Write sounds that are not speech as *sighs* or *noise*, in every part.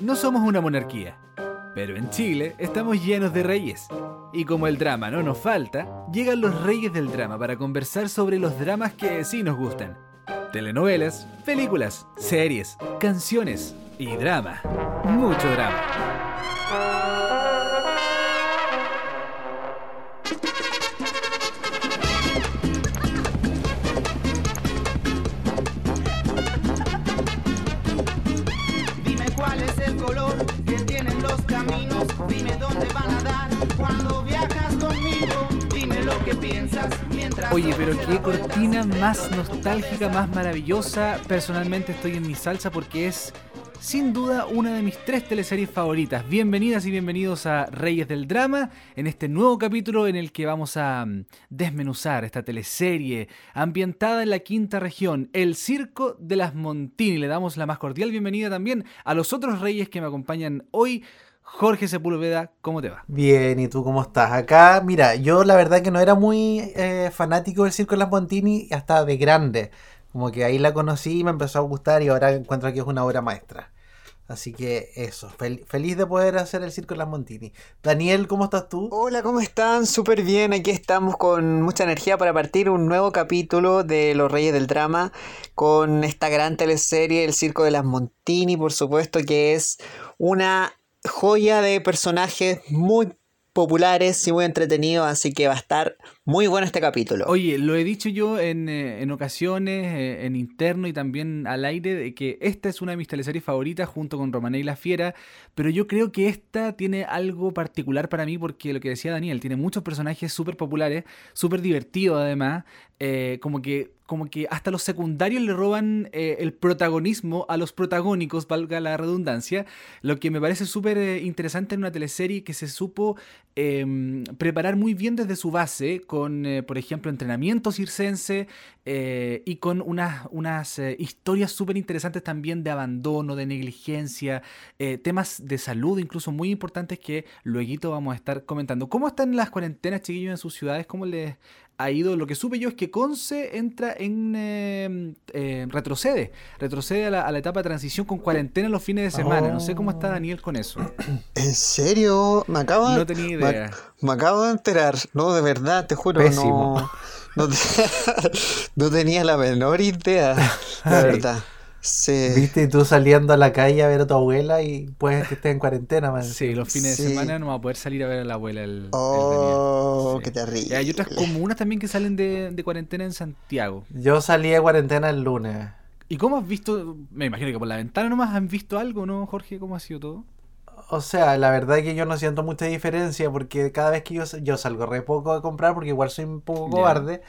No somos una monarquía, pero en Chile estamos llenos de reyes. Y como el drama no nos falta, llegan los reyes del drama para conversar sobre los dramas que sí nos gustan. Telenovelas, películas, series, canciones y drama. Mucho drama. Oye, pero qué cortina más nostálgica, más maravillosa. Personalmente estoy en mi salsa porque es sin duda una de mis tres teleseries favoritas. Bienvenidas y bienvenidos a Reyes del Drama, en este nuevo capítulo en el que vamos a mm, desmenuzar esta teleserie ambientada en la quinta región, el Circo de las Montini. Le damos la más cordial bienvenida también a los otros reyes que me acompañan hoy. Jorge Sepúlveda, ¿cómo te va? Bien, ¿y tú cómo estás? Acá, mira, yo la verdad que no era muy eh, fanático del Circo de las Montini hasta de grande. Como que ahí la conocí y me empezó a gustar y ahora encuentro que es una obra maestra. Así que eso, fel- feliz de poder hacer el Circo de las Montini. Daniel, ¿cómo estás tú? Hola, ¿cómo están? Súper bien, aquí estamos con mucha energía para partir un nuevo capítulo de Los Reyes del Drama con esta gran teleserie El Circo de las Montini, por supuesto que es una joya de personajes muy populares y muy entretenidos, así que va a estar muy bueno este capítulo. Oye, lo he dicho yo en, eh, en ocasiones, eh, en interno y también al aire, de que esta es una de mis teleseries favoritas junto con Romané y la Fiera, pero yo creo que esta tiene algo particular para mí porque lo que decía Daniel, tiene muchos personajes súper populares, súper divertidos además, eh, como que como que hasta los secundarios le roban el protagonismo a los protagónicos, valga la redundancia, lo que me parece súper interesante en una teleserie que se supo eh, preparar muy bien desde su base, con, eh, por ejemplo, entrenamiento circense eh, y con unas, unas eh, historias súper interesantes también de abandono, de negligencia, eh, temas de salud incluso muy importantes que luego vamos a estar comentando. ¿Cómo están las cuarentenas, chiquillos, en sus ciudades? ¿Cómo les ha ido? Lo que supe yo es que Conce entra en... eh, eh, retrocede, retrocede a la, a la etapa de transición con cuarentena los fines de semana. No sé cómo está Daniel con eso. *clears throat* ¿En serio? Me acabo No tenía me- idea. Me, acabo de enterar. No, de verdad, te juro, Pésimo. no. No, te- *laughs* no tenía la menor idea. De *laughs* Ay. verdad. Sí. ¿Viste? Y tú saliendo a la calle a ver a tu abuela y puedes que estés en cuarentena, man. Sí, los fines de Sí. semana no va a poder salir a ver a la abuela el, el Oh, Daniel. qué terrible. Y hay otras comunas también que salen de, de cuarentena en Santiago. Yo salí de cuarentena el lunes. ¿Y cómo has visto? Me imagino que por la ventana nomás han visto algo, ¿no, Jorge? ¿Cómo ha sido todo? O sea, la verdad es que yo no siento mucha diferencia porque cada vez que yo, yo salgo re poco a comprar porque igual soy un poco Ya. cobarde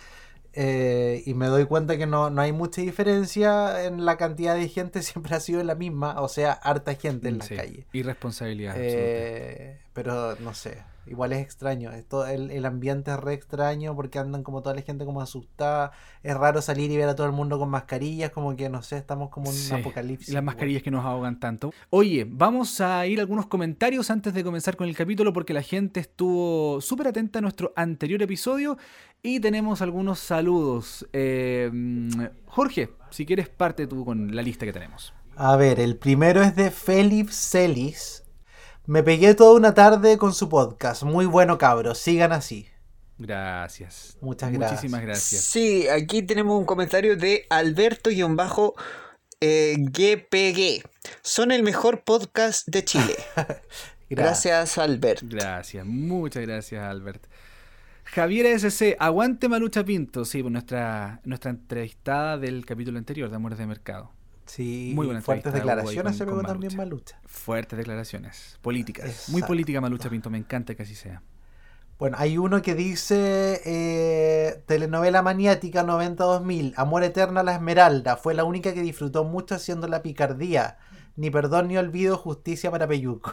eh, y me doy cuenta que no, no hay mucha diferencia en la cantidad de gente, *laughs* siempre ha sido la misma, o sea, harta gente en la Sí, calle. Irresponsabilidad. absoluta. Eh, pero no sé, igual es extraño, esto, el, el ambiente es re extraño porque andan como toda la gente como asustada, es raro salir y ver a todo el mundo con mascarillas, como que no sé, estamos como en Sí, un apocalipsis. Y las mascarillas que nos ahogan tanto. Oye, vamos a ir a algunos comentarios antes de comenzar con el capítulo porque la gente estuvo súper atenta a nuestro anterior episodio y tenemos algunos saludos. Eh, mm, Jorge, si quieres parte tú con la lista que tenemos. A ver, el primero es de Félix Celis. Me pegué toda una tarde con su podcast. Muy bueno, cabros. Sigan así. Gracias. Muchas Muchísimas gracias. gracias. Sí, aquí tenemos un comentario de Alberto-GPG. Son el mejor podcast de Chile. *laughs* Gracias, Albert. Gracias, muchas gracias, Albert. Javier SC, aguante Malucha Pinto. Sí, pues nuestra, nuestra entrevistada del capítulo anterior de Amores de Mercado. Sí, Muy buena fuertes declaraciones se pegó también Malucha. Fuertes declaraciones, políticas. Muy política Malucha Pinto, me encanta que así sea. Bueno, hay uno que dice eh, telenovela maniática 90-2000, Amor Eterno a la Esmeralda. Fue la única que disfrutó mucho haciendo la picardía. Ni perdón ni olvido, justicia para Peyuco.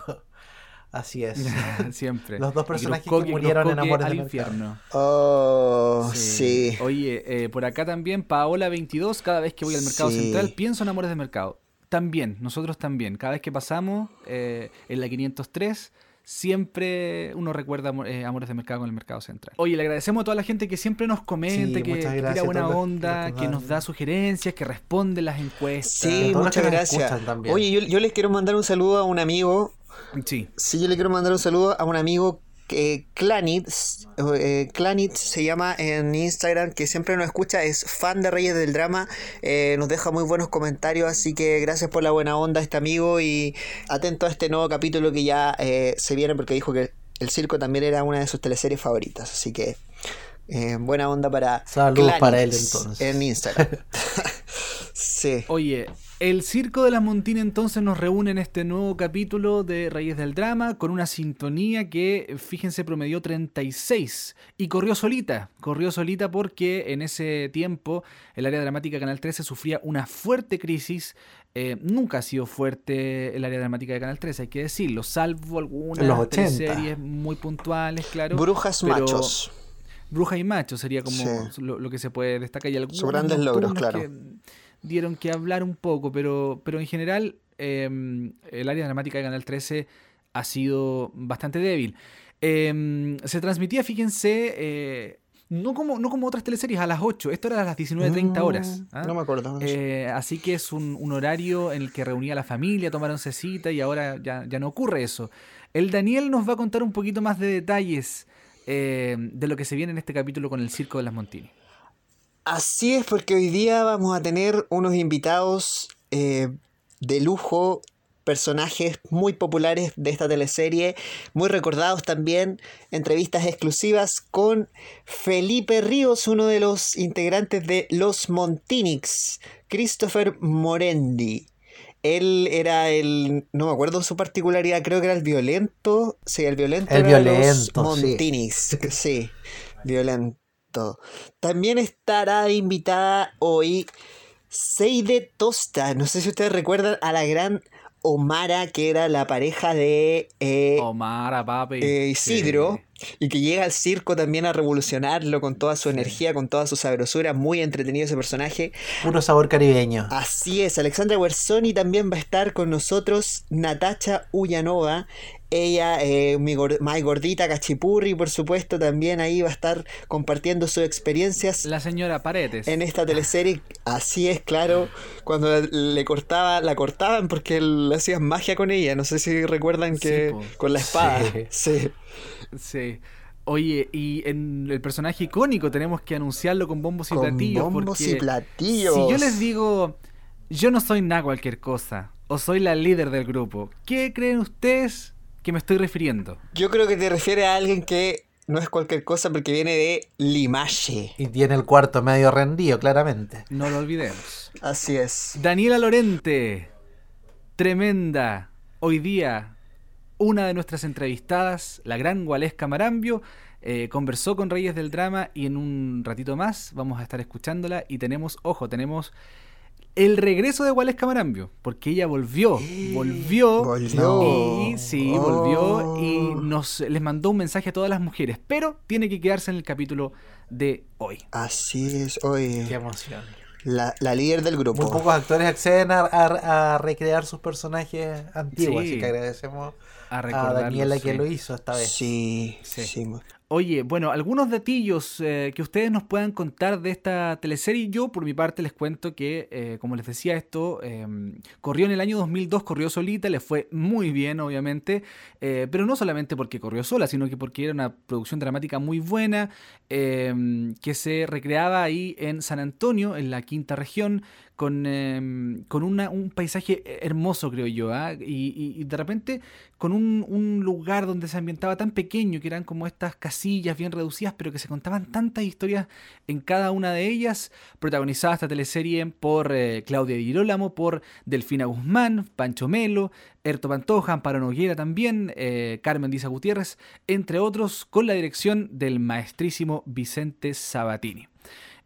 Así es. *laughs* Siempre. Los dos personajes que murieron en Amores al de Mercado. infierno. Oh, sí. Oye, eh, por acá también, Paola22, cada vez que voy al mercado Sí. central pienso en Amores de Mercado. También, nosotros también. Cada vez que pasamos eh, en la 503, siempre uno recuerda eh, Amores de Mercado con el Mercado Central. Oye, le agradecemos a toda la gente que siempre nos comenta, Sí, que que tira buena onda, los que que nos da sugerencias, que responde las encuestas. Sí, muchas gracias. Oye, yo, yo les quiero mandar un saludo a un amigo. Sí. Sí, yo le quiero mandar un saludo a un amigo Clanitz, eh, Clanitz se llama en Instagram, que siempre nos escucha, es fan de Reyes del Drama, eh, nos deja muy buenos comentarios, así que gracias por la buena onda este amigo y atento a este nuevo capítulo que ya eh, se viene porque dijo que el circo también era una de sus teleseries favoritas, así que eh, buena onda para Saludos para él, entonces. en Instagram. *laughs* sí. Oye, el Circo de las Montines entonces nos reúne en este nuevo capítulo de Reyes del Drama con una sintonía que, fíjense, promedió 36 y corrió solita. Corrió solita porque en ese tiempo el área dramática de Canal 13 sufría una fuerte crisis. Eh, nunca ha sido fuerte el área dramática de Canal 13, hay que decirlo, salvo algunas los 80. series muy puntuales, claro. Brujas pero- machos. Bruja y Macho sería como Sí. lo, lo que se puede destacar. Y algunos grandes logros, claro. que dieron que hablar un poco, pero, pero en general eh, el área dramática de Canal 13 ha sido bastante débil. Eh, se transmitía, fíjense, eh, no, como, no como otras teleseries, a las 8. Esto era a las 19.30 horas. Mm, ¿ah? No me acuerdo. Eh, así que es un, un horario en el que reunía a la familia, tomaron cita y ahora ya, ya no ocurre eso. El Daniel nos va a contar un poquito más de detalles eh, de lo que se viene en este capítulo con el Circo de las Montini. Así es, porque hoy día vamos a tener unos invitados eh, de lujo, personajes muy populares de esta teleserie, muy recordados también, entrevistas exclusivas con Felipe Ríos, uno de los integrantes de Los Montinix, Christopher Morendi. Él era el, no me acuerdo su particularidad, creo que era el violento, sí, el violento El era los violento, sí. Montinix, sí, violento. También estará invitada hoy Seide Tosta. No sé si ustedes recuerdan a la gran Omara, que era la pareja de eh, Omar, papi. eh, Isidro, y que llega al circo también a revolucionarlo con toda su energía, con toda su sabrosura. Muy entretenido ese personaje. Puro sabor caribeño. Así es, Alexandra Guerzoni también va a estar con nosotros, Natacha Ullanova, ella, eh, mi gor- más gordita Cachipurri, por supuesto, también ahí va a estar compartiendo sus experiencias La señora Paredes. en esta teleserie. Así es, claro, cuando le cortaba, la cortaban porque le hacían magia con ella, no sé si recuerdan que Sí, con la espada. Sí. Sí. Sí. Oye, y en el personaje icónico tenemos que anunciarlo con bombos y Con platillos. bombos y porque platillos. Si yo les digo, yo no soy nada cualquier cosa, o soy la líder del grupo, ¿qué creen ustedes que me estoy refiriendo? Yo creo que te refieres a alguien que no es cualquier cosa porque viene de Limache. Y tiene el cuarto medio rendido, claramente. No lo olvidemos. Así es. Daniela Lorente, tremenda, hoy día una de nuestras entrevistadas, la gran Gualesca Marambio, eh, conversó con Reyes del Drama y en un ratito más vamos a estar escuchándola y tenemos, ojo, tenemos el regreso de Gualesca Marambio, porque ella volvió, volvió, Volvió. y sí, Oh. volvió y nos les mandó un mensaje a todas las mujeres, pero tiene que quedarse en el capítulo de hoy. Así es, oye. Qué emoción. La, la líder del Muy grupo. pocos actores acceden a, a- a recrear sus personajes antiguos, Sí. así que agradecemos A, Daniela que sí. lo hizo esta vez. Sí, Sí. sí. Oye, bueno, algunos datillos eh, que ustedes nos puedan contar de esta teleserie. Yo, por mi parte, les cuento que, eh, como les decía, esto eh, corrió en el año 2002, corrió solita, le fue muy bien, obviamente, eh, pero no solamente porque corrió sola, sino que porque era una producción dramática muy buena, eh, que se recreaba ahí en San Antonio, en la quinta región, con, eh, con un paisaje hermoso, creo yo, ¿ah? y, de repente con un, un lugar donde se ambientaba tan pequeño, que eran como estas casillas bien reducidas, pero que se contaban tantas historias en cada una de ellas, protagonizada esta teleserie por eh, Claudia Di Girolamo, por Delfina Guzmán, Pancho Melo, Erto Pantoja, Amparo Noguera también, eh, Carmen Diza Gutiérrez, entre otros, con la dirección del maestrísimo Vicente Sabatini.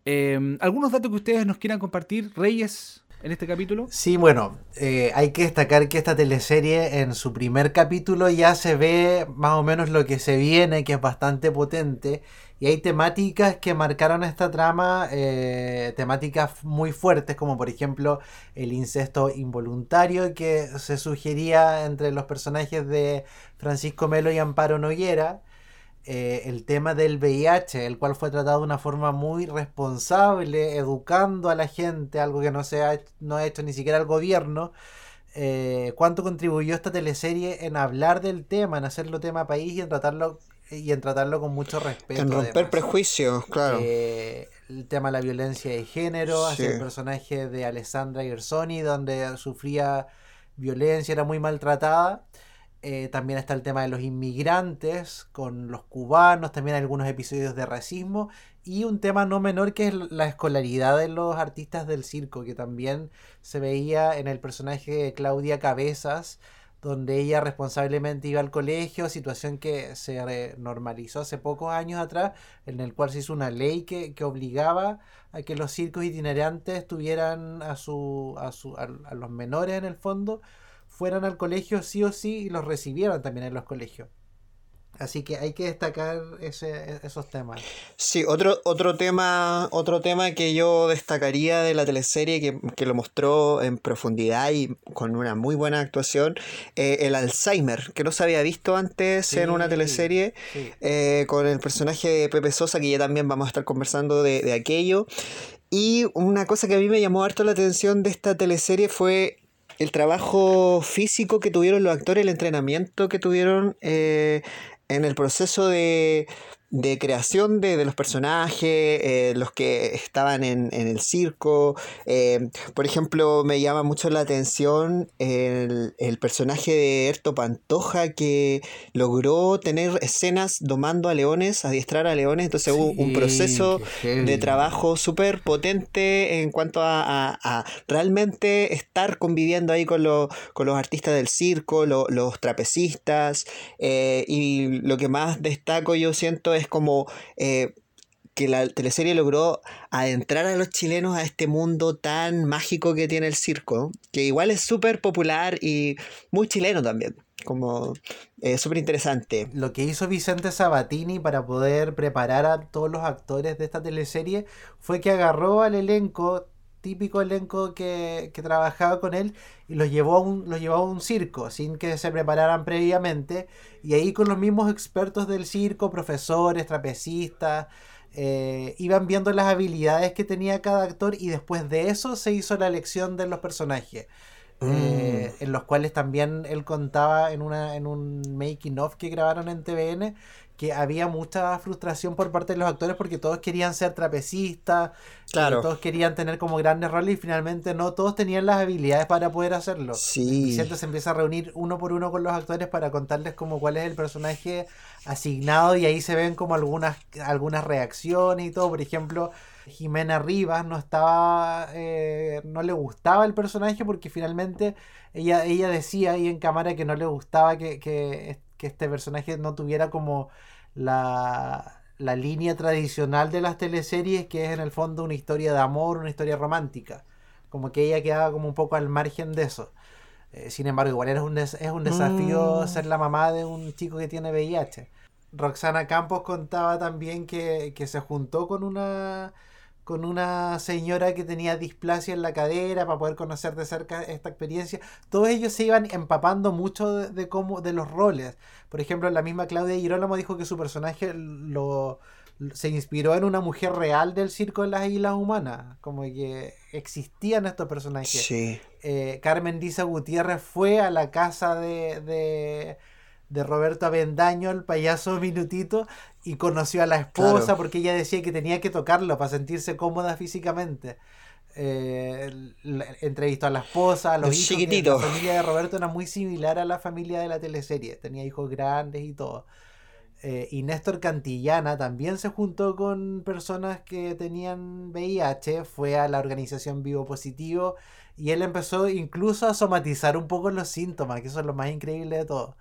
Eh, ¿Algunos datos que ustedes nos quieran compartir, Reyes? En este capítulo? Sí, bueno, eh, hay que destacar que esta teleserie en su primer capítulo ya se ve más o menos lo que se viene, que es bastante potente. Y hay temáticas que marcaron esta trama, eh, temáticas muy fuertes, como por ejemplo el incesto involuntario que se sugería entre los personajes de Francisco Melo y Amparo Noguera. Eh, el tema del VIH, el cual fue tratado de una forma muy responsable, educando a la gente, algo que no, se ha, no ha hecho ni siquiera el gobierno. Eh, ¿Cuánto contribuyó esta teleserie en hablar del tema, en hacerlo tema país y en tratarlo y en tratarlo con mucho respeto. En romper además. prejuicios, claro. Eh, el tema de la violencia de género, hacia Sí. el personaje de Alessandra Gersoni, donde sufría violencia, era muy maltratada. Eh, también está el tema de los inmigrantes con los cubanos, también hay algunos episodios de racismo y un tema no menor que es la escolaridad de los artistas del circo, que también se veía en el personaje de Claudia Cabezas, donde ella responsablemente iba al colegio, situación que se normalizó hace pocos años atrás, en el cual se hizo una ley que, que obligaba a que los circos itinerantes tuvieran a, su, a, su, a los menores en el fondo, fueran al colegio sí o sí y los recibieran también en los colegios. Así que hay que destacar ese, esos temas. Sí, otro, otro tema, otro tema que yo destacaría de la teleserie que, que lo mostró en profundidad y con una muy buena actuación, eh, el Alzheimer, que no se había visto antes en una teleserie, sí. eh, con el personaje de Pepe Sosa, que ya también vamos a estar conversando de, de aquello. Y una cosa que a mí me llamó harto la atención de esta teleserie fue el trabajo físico que tuvieron los actores, el entrenamiento que tuvieron eh, en el proceso de, de creación de, de los personajes, eh, los que estaban en, en el circo. eh, por ejemplo, me llama mucho la atención el, el personaje de Erto Pantoja que logró tener escenas domando a leones, adiestrar a leones. Entonces hubo un proceso de trabajo súper potente en cuanto a, a- a realmente estar conviviendo ahí con, lo- con los artistas del circo, lo- los trapecistas, eh, y lo que más destaco yo siento es como eh, que la teleserie logró adentrar a los chilenos a este mundo tan mágico que tiene el circo, que igual es súper popular y muy chileno también, como eh, súper interesante. Lo que hizo Vicente Sabatini para poder preparar a todos los actores de esta teleserie fue que agarró al elenco, típico elenco que, que trabajaba con él, y los llevó, a un, los llevó a un circo sin que se prepararan previamente. Y ahí con los mismos expertos del circo, profesores, trapecistas, eh, iban viendo las habilidades que tenía cada actor y después de eso se hizo la elección de los personajes. eh, en los cuales también él contaba en, una, en un making of que grabaron en TVN que había mucha frustración por parte de los actores porque todos querían ser trapecistas, Claro. eh, todos querían tener como grandes roles y finalmente no todos tenían las habilidades para poder hacerlo. Sí. Vicente se empieza a reunir uno por uno con los actores para contarles como cuál es el personaje asignado y ahí se ven como algunas, algunas reacciones y todo. Por ejemplo, Jimena Rivas no estaba, eh, no le gustaba el personaje porque finalmente ella, ella decía ahí en cámara que no le gustaba que, que, que este personaje no tuviera como la, la línea tradicional de las teleseries, que es en el fondo una historia de amor, una historia romántica. Como que ella quedaba como un poco al margen de eso. Eh, sin embargo, igual era un es un desafío Mm. ser la mamá de un chico que tiene VIH. Roxana Campos contaba también que, que se juntó con una con una señora que tenía displasia en la cadera para poder conocer de cerca esta experiencia. Todos ellos se iban empapando mucho de, de cómo de los roles. Por ejemplo, la misma Claudia Girolamo dijo que su personaje lo se inspiró en una mujer real del circo de las Islas Humanas, como que existían estos personajes Sí. eh, Carmen Lisa Gutiérrez fue a la casa de, de, de Roberto Avendaño, el payaso minutito, y conoció a la esposa Claro. porque ella decía que tenía que tocarlo para sentirse cómoda físicamente. Eh, entrevistó a la esposa, a los hijos. que. La familia de Roberto era muy similar a la familia de la teleserie. Tenía hijos grandes y todo. Eh, y Néstor Cantillana también se juntó con personas que tenían VIH, fue a la organización Vivo Positivo y él empezó incluso a somatizar un poco los síntomas, que eso es lo más increíble de todo.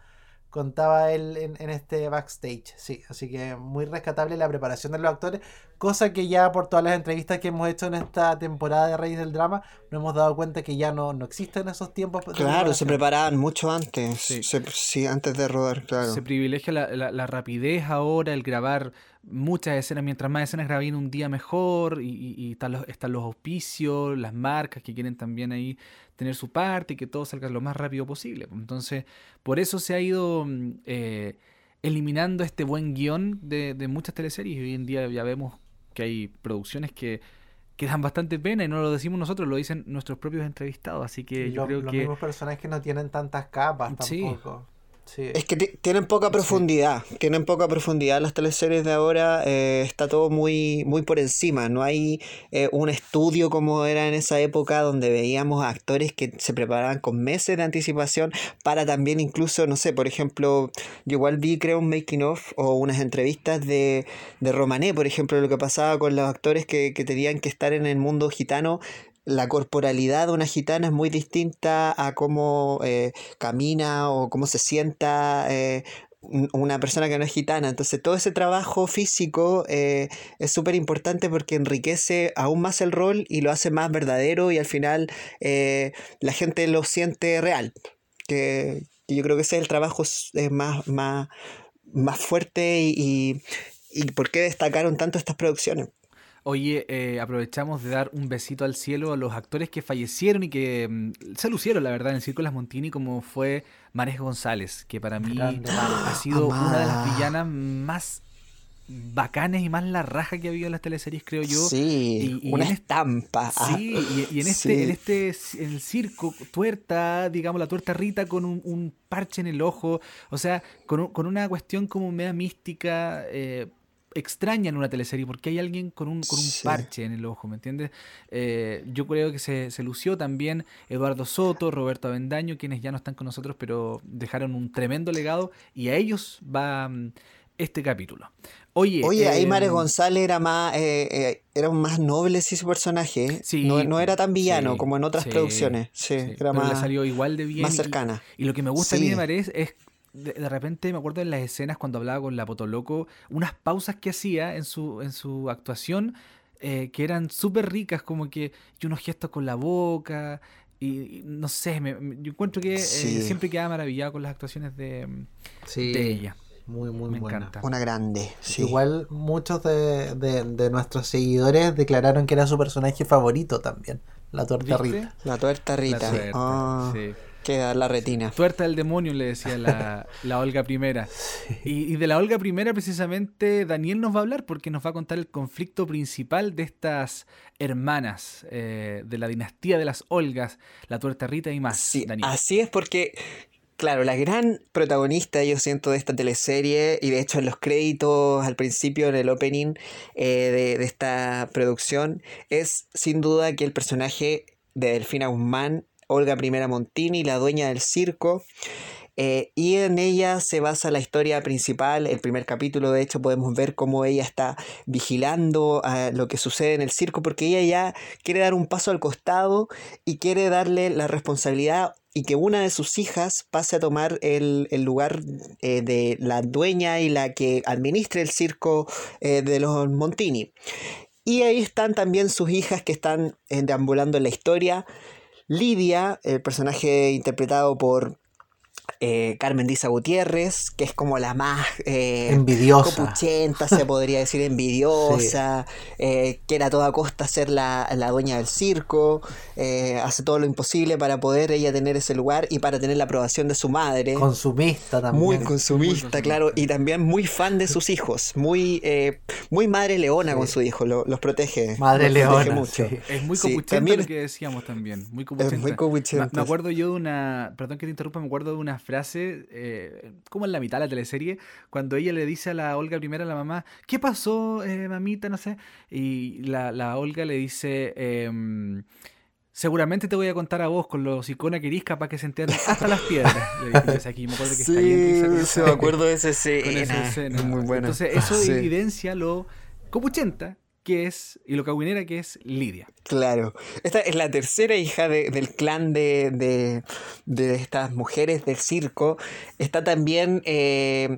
Contaba él en, en este backstage, sí, así que muy rescatable la preparación de los actores, Cosa que ya por todas las entrevistas que hemos hecho en esta temporada de Reyes del Drama, nos hemos dado cuenta que ya no, no existen esos tiempos. Claro, se preparaban mucho antes. Sí. Se- sí, antes de rodar, claro. Se privilegia la, la- la rapidez ahora, el grabar muchas escenas, mientras más escenas grabé en un día mejor, y, y- y están, los, están los auspicios, las marcas que quieren también ahí tener su parte y que todo salga lo más rápido posible. Entonces, por eso se ha ido mm, eh, eliminando este buen guion de, de muchas teleseries y hoy en día ya vemos que hay producciones que, que dan bastante pena y no lo decimos nosotros, lo dicen nuestros propios entrevistados, así que yo Los- creo los que... mismos personajes que no tienen tantas capas tampoco. Sí. Es que ti- tienen poca profundidad, tienen poca profundidad las teleseries de ahora, eh, está todo muy, muy por encima, no hay eh, un estudio como era en esa época donde veíamos a actores que se preparaban con meses de anticipación para también incluso, no sé, por ejemplo, yo igual vi creo un making of o unas entrevistas de, de Romané, por ejemplo, lo que pasaba con los actores que, que tenían que estar en el mundo gitano la corporalidad de una gitana es muy distinta a cómo eh, camina o cómo se sienta eh, un- una persona que no es gitana. Entonces todo ese trabajo físico eh, es súper importante porque enriquece aún más el rol y lo hace más verdadero y al final la gente lo siente real. Que, yo creo que ese es el trabajo más, más, más fuerte y, y, y por qué destacaron tanto estas producciones. Oye, eh, aprovechamos de dar un besito al cielo a los actores que fallecieron y que mm, se lucieron, la verdad, en el Circo de las Montini, como fue Mares González, que para mí Grande ha sido una de las villanas más bacanes y más la raja que ha habido en las teleseries, creo yo. sí, y- y una en estampa. Sí, y, y en este, sí. en este, en el circo, tuerta, digamos, la tuerta Rita con un, un parche en el ojo, o sea, con, un- con una cuestión como media mística, eh, extraña en una teleserie, porque hay alguien con un, con un Sí. parche en el ojo, ¿me entiendes? Eh, yo creo que se, se lució también Eduardo Soto, Roberto Avendaño, quienes ya no están con nosotros, pero dejaron un tremendo legado, y a ellos va mm, este capítulo. Oye, Oye, ahí em, González era más, eh, eh, era más noble sí su personaje. ¿eh? Sí, no, no era tan villano sí, como en otras producciones. Sí, era pero más, le salió igual de bien. más cercana. Y, lo que me gusta a mí de Sí. Marés es, de, de repente me acuerdo en las escenas cuando hablaba con la Potoloco, unas pausas que hacía en su, en su actuación eh, que eran súper ricas, como que y unos gestos con la boca. Y, y no sé, me- me- yo encuentro que eh, siempre quedaba maravillado con las actuaciones de, Sí, de ella. Muy, muy me buena. encanta. Una grande. Sí. Igual muchos de, de- de nuestros seguidores declararon que era su personaje favorito también, la tuerta ¿Viste? Rita. La tuerta La Rita. tuerta, Ah, sí. Queda la retina. Tuerta del demonio, le decía la, *laughs* la Olga Primera. Y, y de la Olga Primera, precisamente, Daniel nos va a hablar porque nos va a contar el conflicto principal de estas hermanas eh, de la dinastía de las Olgas, la Tuerta Rita y más. Sí, Daniel. así es porque, claro, la gran protagonista, yo siento, de esta teleserie, y de hecho en los créditos al principio, en el opening eh, de, de esta producción, es sin duda que el personaje de Delfina Guzmán, Olga Primera Montini, la dueña del circo, eh, y en ella se basa la historia principal. El primer capítulo, de hecho, podemos ver cómo ella está vigilando a lo que sucede en el circo, porque ella ya quiere dar un paso al costado y quiere darle la responsabilidad y que una de sus hijas pase a tomar el, el lugar eh, de la dueña y la que administre el circo eh, de los Montini. Y ahí están también sus hijas que están deambulando en la historia. Lidia, el personaje interpretado por eh, Carmen Diza Gutiérrez, que es como la más eh, Envidiosa. copuchenta, se *laughs* podría decir envidiosa, eh, quiere a toda costa ser la, la dueña del circo, eh, hace todo lo imposible para poder ella tener ese lugar y para tener la aprobación de su madre. Consumista también. Muy Muy consumista, claro, y también muy fan de sus hijos, muy, eh, muy madre leona con su hijo, lo- los protege. Madre los protege leona, mucho. sí. Es muy Sí, copuchenta también lo que decíamos también. Muy copuchenta. muy copuchenta. Me, me acuerdo yo de una. Perdón que te interrumpa, me acuerdo de una frase, eh, como en la mitad de la teleserie, cuando ella le dice a la Olga primero a la mamá, ¿qué pasó, eh, mamita? No sé. Y la, la Olga le dice. em, Seguramente te voy a contar a vos con los icona que eres capaz que se enteren hasta las piedras. Le sea, aquí me acuerdo que está bien risa con Sí, esa- me acuerdo de esa con esa escena. escena. Es muy buena. Entonces, eso Sí. evidencia lo copuchenta que es y lo que es Lidia. Claro. Esta es la tercera hija de- del clan de, de- de estas mujeres del circo. Está también eh,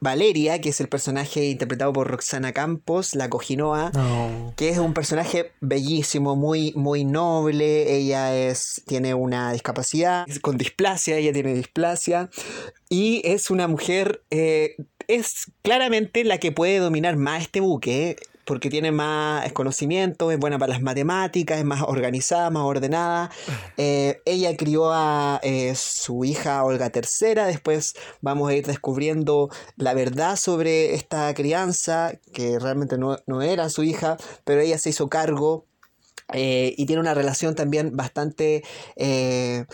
Valeria, que es el personaje interpretado por Roxana Campos, la cojinoa, No. que es un personaje bellísimo, muy, muy noble. Ella es, tiene una discapacidad, es con displasia, ella tiene displasia. Y es una mujer, eh, es claramente la que puede dominar más este buque, ¿eh? Porque tiene más conocimiento, es buena para las matemáticas, es más organizada, más ordenada. *laughs* Eh, ella crió a eh, su hija Olga III, después vamos a ir descubriendo la verdad sobre esta crianza, que realmente no, no era su hija, pero ella se hizo cargo eh, y tiene una relación también bastante eh,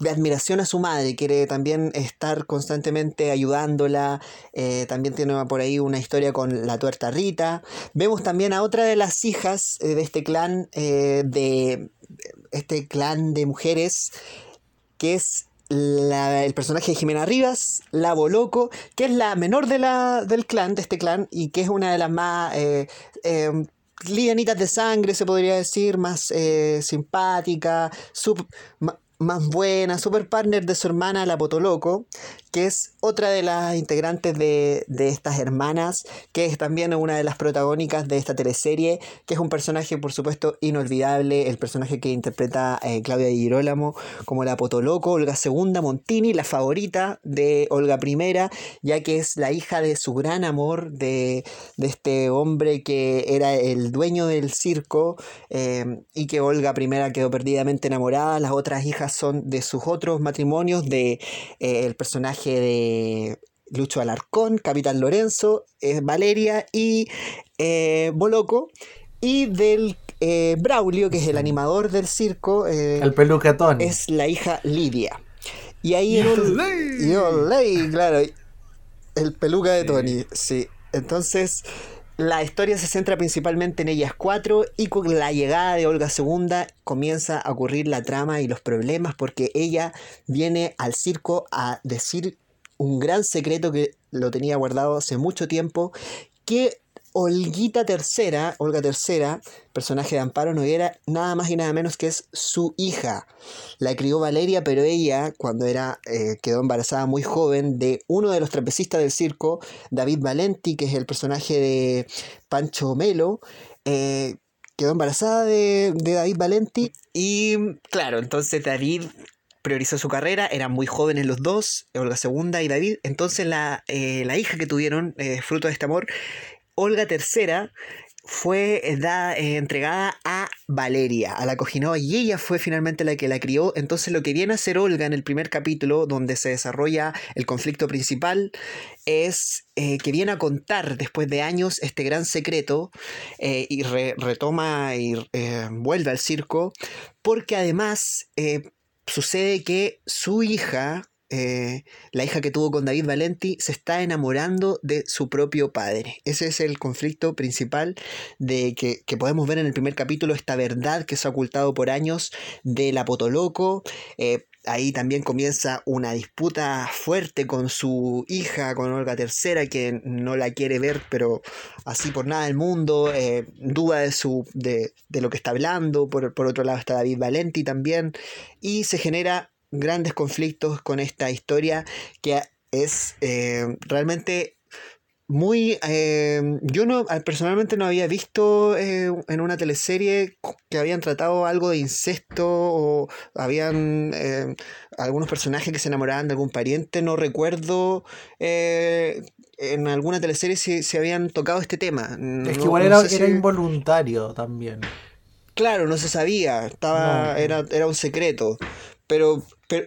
de admiración a su madre, quiere también estar constantemente ayudándola, eh, también tiene por ahí una historia con la tuerta Rita. Vemos también a otra de las hijas eh, de este clan, eh, de este clan de mujeres, que es la- el personaje de Jimena Rivas, la Boloco, que es la menor de la, del clan, de este clan, y que es una de las más eh, livianitas de sangre, se podría decir, más eh, simpática, ma- más buena, super partner de su hermana, la Potoloco, que es otra de las integrantes de, de estas hermanas, que es también una de las protagónicas de esta teleserie, que es un personaje, por supuesto, inolvidable, el personaje que interpreta eh, Claudia Di Girolamo como la Potoloco, Olga II Montini, la favorita de Olga I, ya que es la hija de su gran amor, de, de este hombre que era el dueño del circo eh, y que Olga I quedó perdidamente enamorada. Las otras hijas son de sus otros matrimonios, de eh, personaje de Lucho Alarcón, Capitán Lorenzo, eh, Valeria y eh, Boloco, y del eh, Braulio, que es el animador del circo, eh, El pelucatón. es la hija Lidia. Y ahí en un... Claro. El peluca de Tony, sí. Entonces, la historia se centra principalmente en ellas cuatro y con la llegada de Olga II comienza a ocurrir la trama y los problemas porque ella viene al circo a decir un gran secreto que lo tenía guardado hace mucho tiempo, que Olguita III, Olga III, personaje de Amparo Noguera, nada más y nada menos que es su hija. La crió Valeria, pero ella, cuando era, eh, quedó embarazada muy joven de uno de los trapecistas del circo, David Valenti, que es el personaje de Pancho Melo, eh, quedó embarazada de, de David Valenti. Y claro, entonces David priorizó su carrera, eran muy jóvenes los dos, Olga II y David. Entonces la, eh, la hija que tuvieron, fruto de este amor, Olga III, fue eh, eh, entregada a Valeria, a la cojinoa, y ella fue finalmente la que la crió. Entonces lo que viene a hacer Olga en el primer capítulo, donde se desarrolla el conflicto principal, es eh, que viene a contar después de años este gran secreto y re- retoma y vuelve al circo, porque además sucede que su hija, eh, la hija que tuvo con David Valenti, se está enamorando de su propio padre. Ese es el conflicto principal de que, que podemos ver en el primer capítulo, esta verdad que se ha ocultado por años de la Potoloco. Eh, Ahí también comienza una disputa fuerte con su hija, con Olga III, que no la quiere ver, pero así por nada del mundo, eh, duda de, su, de, de lo que está hablando. Por, por otro lado está David Valenti también. Y se genera grandes conflictos con esta historia que es eh, realmente muy... eh, yo no personalmente no había visto eh, en una teleserie que habían tratado algo de incesto o habían eh, algunos personajes que se enamoraban de algún pariente. No recuerdo eh, en alguna teleserie si, si habían tocado este tema. Es que igual no era, sé era si- involuntario también. Claro, no se sabía, estaba, No. era, era un secreto, pero, pero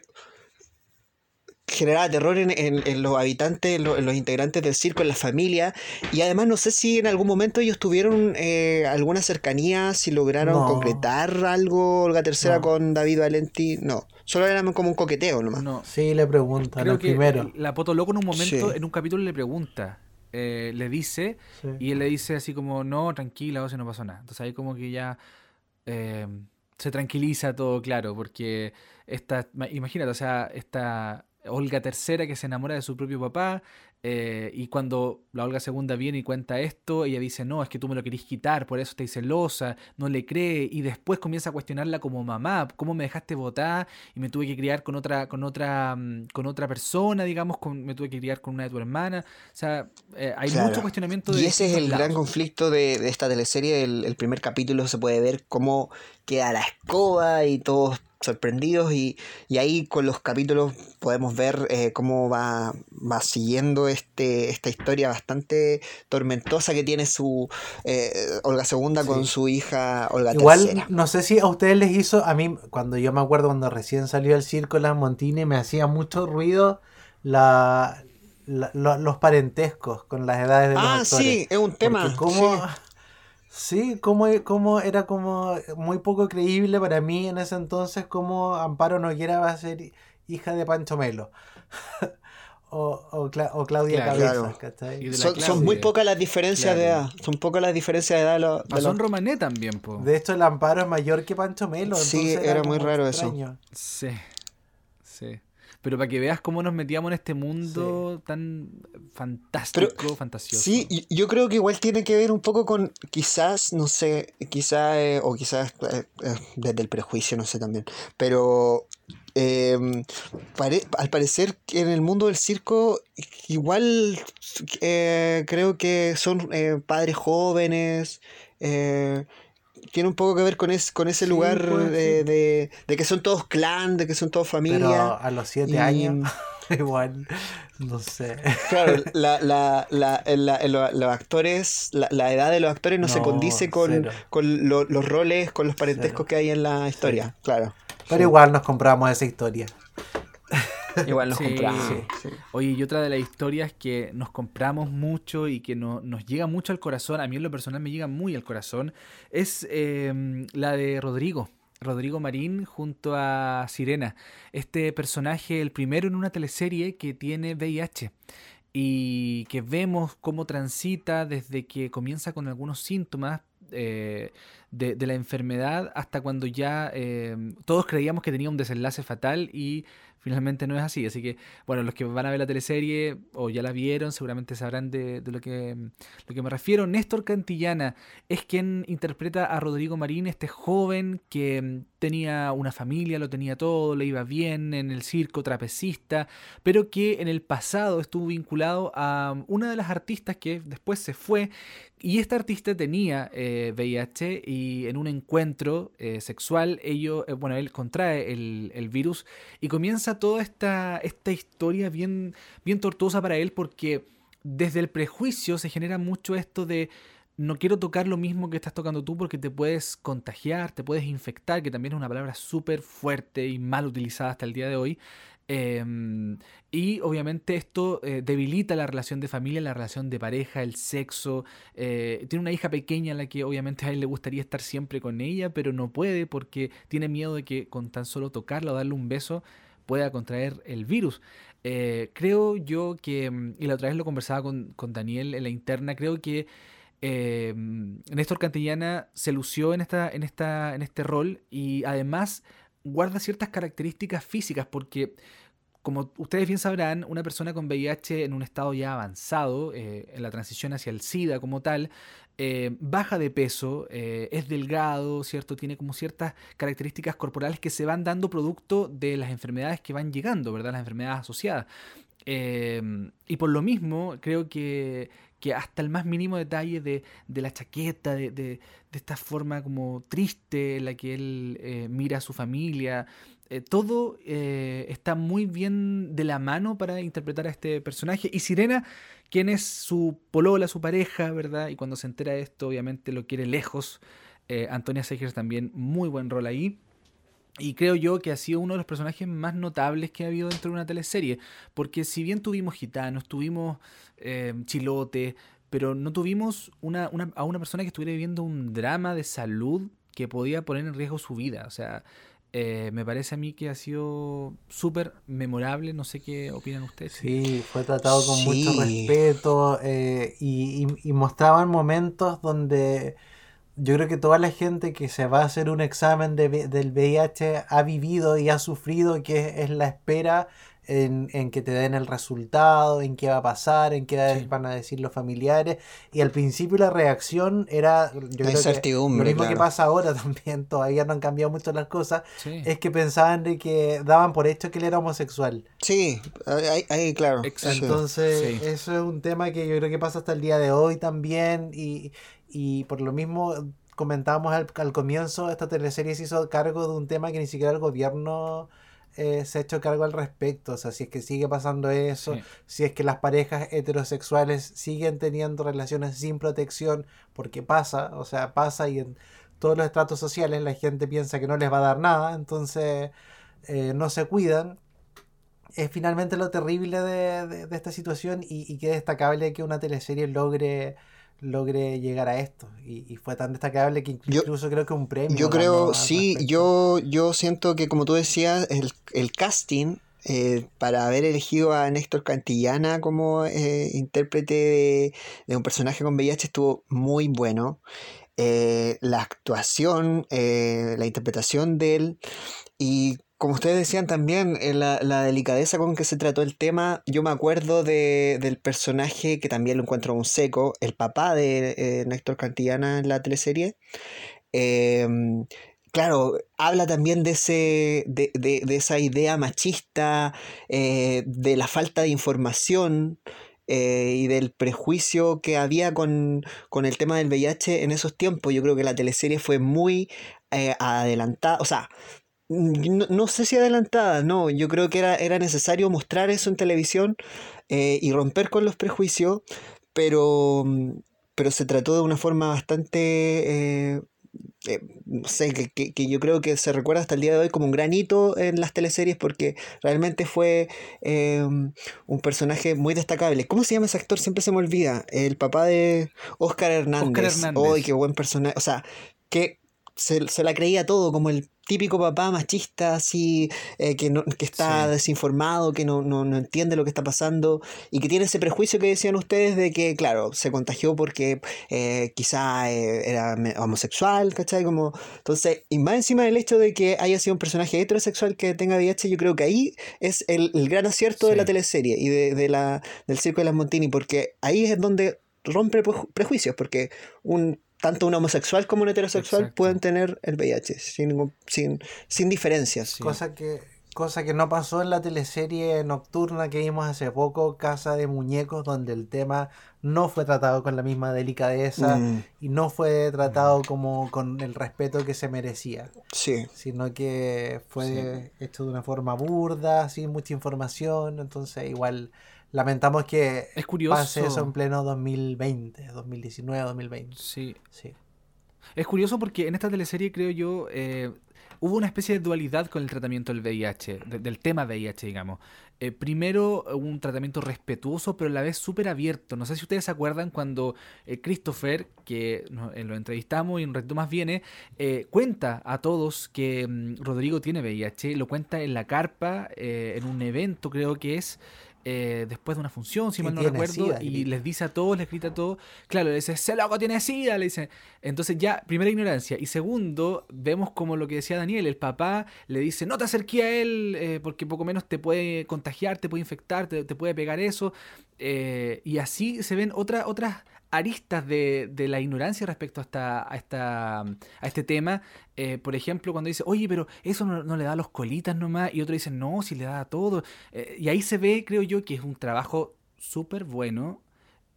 generaba terror en, en- en los habitantes, en, lo- en los integrantes del circo, en la familia, y además no sé si en algún momento ellos tuvieron eh, alguna cercanía, si lograron No. concretar algo, Olga No. con David Valenti, no, solo era como un coqueteo nomás. No, Sí, le preguntan creo que primero. la Poto Loco en un momento, Sí. en un capítulo le pregunta, eh, le dice, Sí. y él le dice así como, no, tranquila, o si no pasó nada. Entonces ahí como que ya eh, se tranquiliza todo, claro, porque esta, ma- imagínate, o sea, esta, Olga III que se enamora de su propio papá, eh, y cuando la Olga II viene y cuenta esto, ella dice, no, es que tú me lo querís quitar, por eso estáis celosa, no le cree, y después comienza a cuestionarla como mamá, ¿cómo me dejaste votar? Y me tuve que criar con otra, con otra, mm, con otra persona, digamos, con, me tuve que criar con una de tu hermana. O sea, eh, hay Claro. mucho cuestionamiento de... Y ese es el gran conflicto de, de esta teleserie. El, el primer capítulo se puede ver cómo queda la escoba y todos sorprendidos. Y, y ahí con los capítulos podemos ver eh, cómo va, va siguiendo este, esta historia bastante tormentosa que tiene su eh, Olga II con su hija Olga Igual, III. no sé si a ustedes les hizo, a mí, cuando yo me acuerdo cuando recién salió el circo Las Montini, me hacía mucho ruido la, la- lo- los parentescos con las edades de los Ah, actores. sí, es un tema. Porque cómo, sí. Sí, cómo, cómo era como muy poco creíble para mí en ese entonces cómo Amparo Noguera va a ser hija de Pancho Melo. *laughs* o, o, Cla- o Claudia Claro. Cabezas, Claro. ¿cachai? Y de la Son, son muy pocas las diferencias de edad. Son pocas las diferencias de edad de los. de Pasó en los- Romané también, po. De hecho, el Amparo es mayor que Pancho Melo. Sí, era muy como raro eso. Sí, sí. Pero para que veas cómo nos metíamos en este mundo tan fantástico, fantasioso. Sí, yo creo que igual tiene que ver un poco con quizás, no sé, quizás, eh, o quizás eh, eh, desde el prejuicio, no sé también, pero eh, pare- al parecer que en el mundo del circo igual eh, creo que son padres jóvenes, tiene un poco que ver con, es, con ese Sí, lugar puede de, de- de que son todos clan, de que son todos Pero familia. a los siete y- años, *laughs* igual, no sé. Claro, *laughs* la, la, la, los actores, la, edad de los actores no, se condice con, con lo- los roles, con los parentescos Cero. que hay en la historia, claro. Pero igual nos compramos esa historia. Igual nos Sí. compramos. Sí. sí. Oye, y otra de las historias que nos compramos mucho y que no- nos llega mucho al corazón, a mí en lo personal me llega muy al corazón, es eh, la de Rodrigo. Rodrigo Marín junto a Sirena. Este personaje, el primero en una teleserie que tiene VIH y que vemos cómo transita desde que comienza con algunos síntomas eh, de, de la enfermedad hasta cuando ya eh, todos creíamos que tenía un desenlace fatal y finalmente no es así. Así que, bueno, los que van a ver la teleserie o ya la vieron seguramente sabrán de, lo, que, lo que me refiero. Néstor Cantillana es quien interpreta a Rodrigo Marín, este joven que mm, tenía una familia, lo tenía todo, le iba bien en el circo, trapecista, pero que en el pasado estuvo vinculado a una de las artistas que después se fue y esta artista tenía eh, VIH y en un encuentro eh, sexual, ello, eh, bueno, él contrae el, el virus y comienza toda esta, esta historia bien, bien tortuosa para él porque desde el prejuicio se genera mucho esto de no quiero tocar lo mismo que estás tocando tú porque te puedes contagiar, te puedes infectar, que también es una palabra súper fuerte y mal utilizada hasta el día de hoy. Em, y obviamente esto eh, debilita la relación de familia, la relación de pareja, el sexo. eh, tiene una hija pequeña a la que obviamente a él le gustaría estar siempre con ella, pero no puede porque tiene miedo de que con tan solo tocarla o darle un beso pueda contraer el virus. Eh, creo yo que, mm, y la otra vez lo conversaba con, con Daniel en la interna, creo que eh, Néstor Cantillana se lució en, esta, en, esta, en este rol y además guarda ciertas características físicas porque como ustedes bien sabrán, una persona con VIH en un estado ya avanzado, eh, en la transición hacia el SIDA como tal, eh, baja de peso, eh, es delgado, ¿cierto? Tiene como ciertas características corporales que se van dando producto de las enfermedades que van llegando, ¿verdad? Las enfermedades asociadas. Eh, y por lo mismo, creo que, que hasta el más mínimo detalle de, de la chaqueta, de, de- de esta forma como triste en la que él eh, mira a su familia, eh, todo eh, está muy bien de la mano para interpretar a este personaje. Y Sirena, quien es su polola, su pareja, ¿verdad? Y cuando se entera de esto, obviamente lo quiere lejos. Eh, Antonia Segers también, muy buen rol ahí. Y creo yo que ha sido uno de los personajes más notables que ha habido dentro de una teleserie. Porque si bien tuvimos gitanos, tuvimos chilote, pero no tuvimos a una persona que estuviera viviendo un drama de salud que podía poner en riesgo su vida. O sea, eh, me parece a mí que ha sido súper memorable. No sé qué opinan ustedes. Sí, fue tratado con mucho respeto eh, y, y- y mostraban momentos donde yo creo que toda la gente que se va a hacer un examen de del VIH ha vivido y ha sufrido, que es la espera en, en que te den el resultado, en qué va a pasar, en qué Sí. van a decir los familiares. Y al principio la reacción era, yo creo que incertidumbre, lo mismo que claro. pasa ahora *laughs* también, todavía no han cambiado mucho las cosas, Sí. es que pensaban de que daban por hecho que él era homosexual. Sí, ahí, ahí, claro. Exacto. Entonces, Sí. eso es un tema que yo creo que pasa hasta el día de hoy también. Y, y por lo mismo comentábamos al, al comienzo, esta teleserie se hizo cargo de un tema que ni siquiera el gobierno eh, se ha hecho cargo al respecto. O sea, si es que sigue pasando eso, Sí. si es que las parejas heterosexuales siguen teniendo relaciones sin protección, porque pasa, o sea, pasa y en todos los estratos sociales la gente piensa que no les va a dar nada, entonces eh, no se cuidan es finalmente lo terrible de, de- de esta situación y, y qué destacable que una teleserie logre logre llegar a esto y, y fue tan destacable que Yo- incluso creo que un premio Yo creo, sí, respecto. yo, yo siento que como tú decías, el, el casting eh, para haber elegido a Néstor Cantillana como eh, intérprete de, de un personaje con VIH estuvo muy bueno. Eh, la actuación, la interpretación de él y como ustedes decían también, eh, la, la delicadeza con que se trató el tema, yo me acuerdo de, del personaje que también lo encuentro un seco, el papá de eh, Néstor Cantillana en la teleserie. Em, claro, habla también de, ese, de, de- de esa idea machista, eh, de la falta de información y del prejuicio que había con, con el tema del VIH en esos tiempos. Yo creo que la teleserie fue muy adelantada, o sea, no, no sé si adelantada, no, yo creo que era, era necesario mostrar eso en televisión eh, y romper con los prejuicios, pero, mm, pero se trató de una forma bastante, eh, eh, no sé, que, que- que yo creo que se recuerda hasta el día de hoy como un gran hito en las teleseries porque realmente fue eh, un personaje muy destacable. ¿Cómo se llama ese actor? Siempre se me olvida. El papá de Oscar Hernández. Hernández. ¡Ay, qué buen personaje! O sea, que se, se la creía todo, como el típico papá machista, así, eh, que, no, que está Sí. desinformado, que no, no, no entiende lo que está pasando y que tiene ese prejuicio que decían ustedes de que, claro, se contagió porque eh, quizá eh, era homosexual, ¿cachai? Como, entonces, y más encima del hecho de que haya sido un personaje heterosexual que tenga VIH, yo creo que ahí es el, el gran acierto de la teleserie y de, de la, del Circo de las Montini, porque ahí es donde rompe preju- prejuicios, porque un tanto un homosexual como un heterosexual Exacto. pueden tener el VIH sin, sin, sin diferencias. Sí. cosa que cosa que no pasó en la teleserie nocturna que vimos hace poco Casa de Muñecos donde el tema no fue tratado con la misma delicadeza Mm, y no fue tratado como con el respeto que se merecía sí. sino que fue hecho de una forma burda, sin mucha información, entonces igual lamentamos que Es curioso. pase eso en pleno 2020, 2019, 2020. Sí. Sí. Es curioso porque en esta teleserie, creo yo, eh, hubo una especie de dualidad con el tratamiento del VIH, de- del tema VIH, digamos. Eh, primero, un tratamiento respetuoso, pero a la vez súper abierto. No sé si ustedes se acuerdan cuando eh, Christopher, que eh, lo entrevistamos y un ratito más viene, cuenta a todos que mm, Rodrigo tiene VIH, lo cuenta en la carpa, en un evento, creo que es. Eh, después de una función, si mal no recuerdo, sida, y grita. les dice a todos, les grita a todos, claro, le dice, ese loco tiene sida, le dice, entonces ya, primera ignorancia. Y segundo, vemos como lo que decía Daniel, el papá le dice, no te acerques a él eh, porque poco menos te puede contagiar, te puede infectar, te, te puede pegar eso. Eh, y así se ven otra- otras aristas de, de la ignorancia respecto a, esta, a, esta, a este tema. Eh, por ejemplo, cuando dice, oye, pero eso no, le da a los colitas nomás. Y otro dice, no, si le da a todo. Eh, y ahí se ve, creo yo, que es un trabajo súper bueno.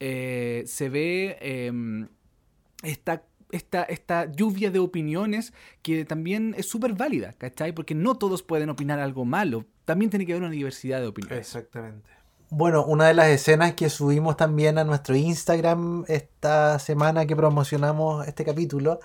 Eh, se ve em, esta, esta, esta lluvia de opiniones que también es súper válida, ¿cachai? Porque no todos pueden opinar algo malo. También tiene que haber una diversidad de opiniones. Exactamente. Bueno, una de las escenas que subimos también a nuestro Instagram esta semana que promocionamos este capítulo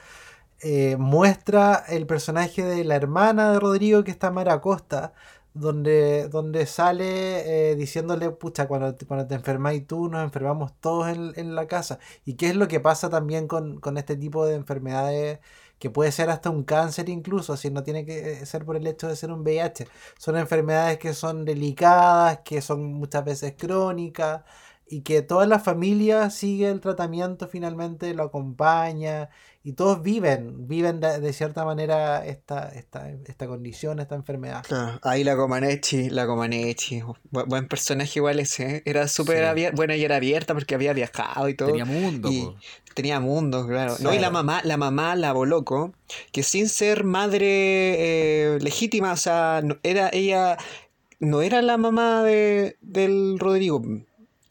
eh, muestra el personaje de la hermana de Rodrigo que está Mara Acosta, donde, donde sale eh, diciéndole, pucha, cuando, te- cuando te enfermáis tú, nos enfermamos todos en, en la casa. ¿Y qué es lo que pasa también con, con este tipo de enfermedades? Que puede ser hasta un cáncer incluso, así no tiene que ser por el hecho de ser un VIH. Son enfermedades que son delicadas, que son muchas veces crónicas y que toda la familia sigue el tratamiento finalmente, lo acompaña y todos viven, viven de, de cierta manera esta, esta, esta condición, esta enfermedad. Claro, ahí la Comaneci, la Comaneci. Bu- buen personaje igual ese, ¿eh? Era súper Sí. abierta, bueno, y era abierta porque había viajado y todo. Tenía mundo, Y tenía mundo, claro. No, y la mamá, la mamá, la Boloco, que sin ser madre eh, legítima, o sea, no- era ella, no era la mamá de, del Rodrigo.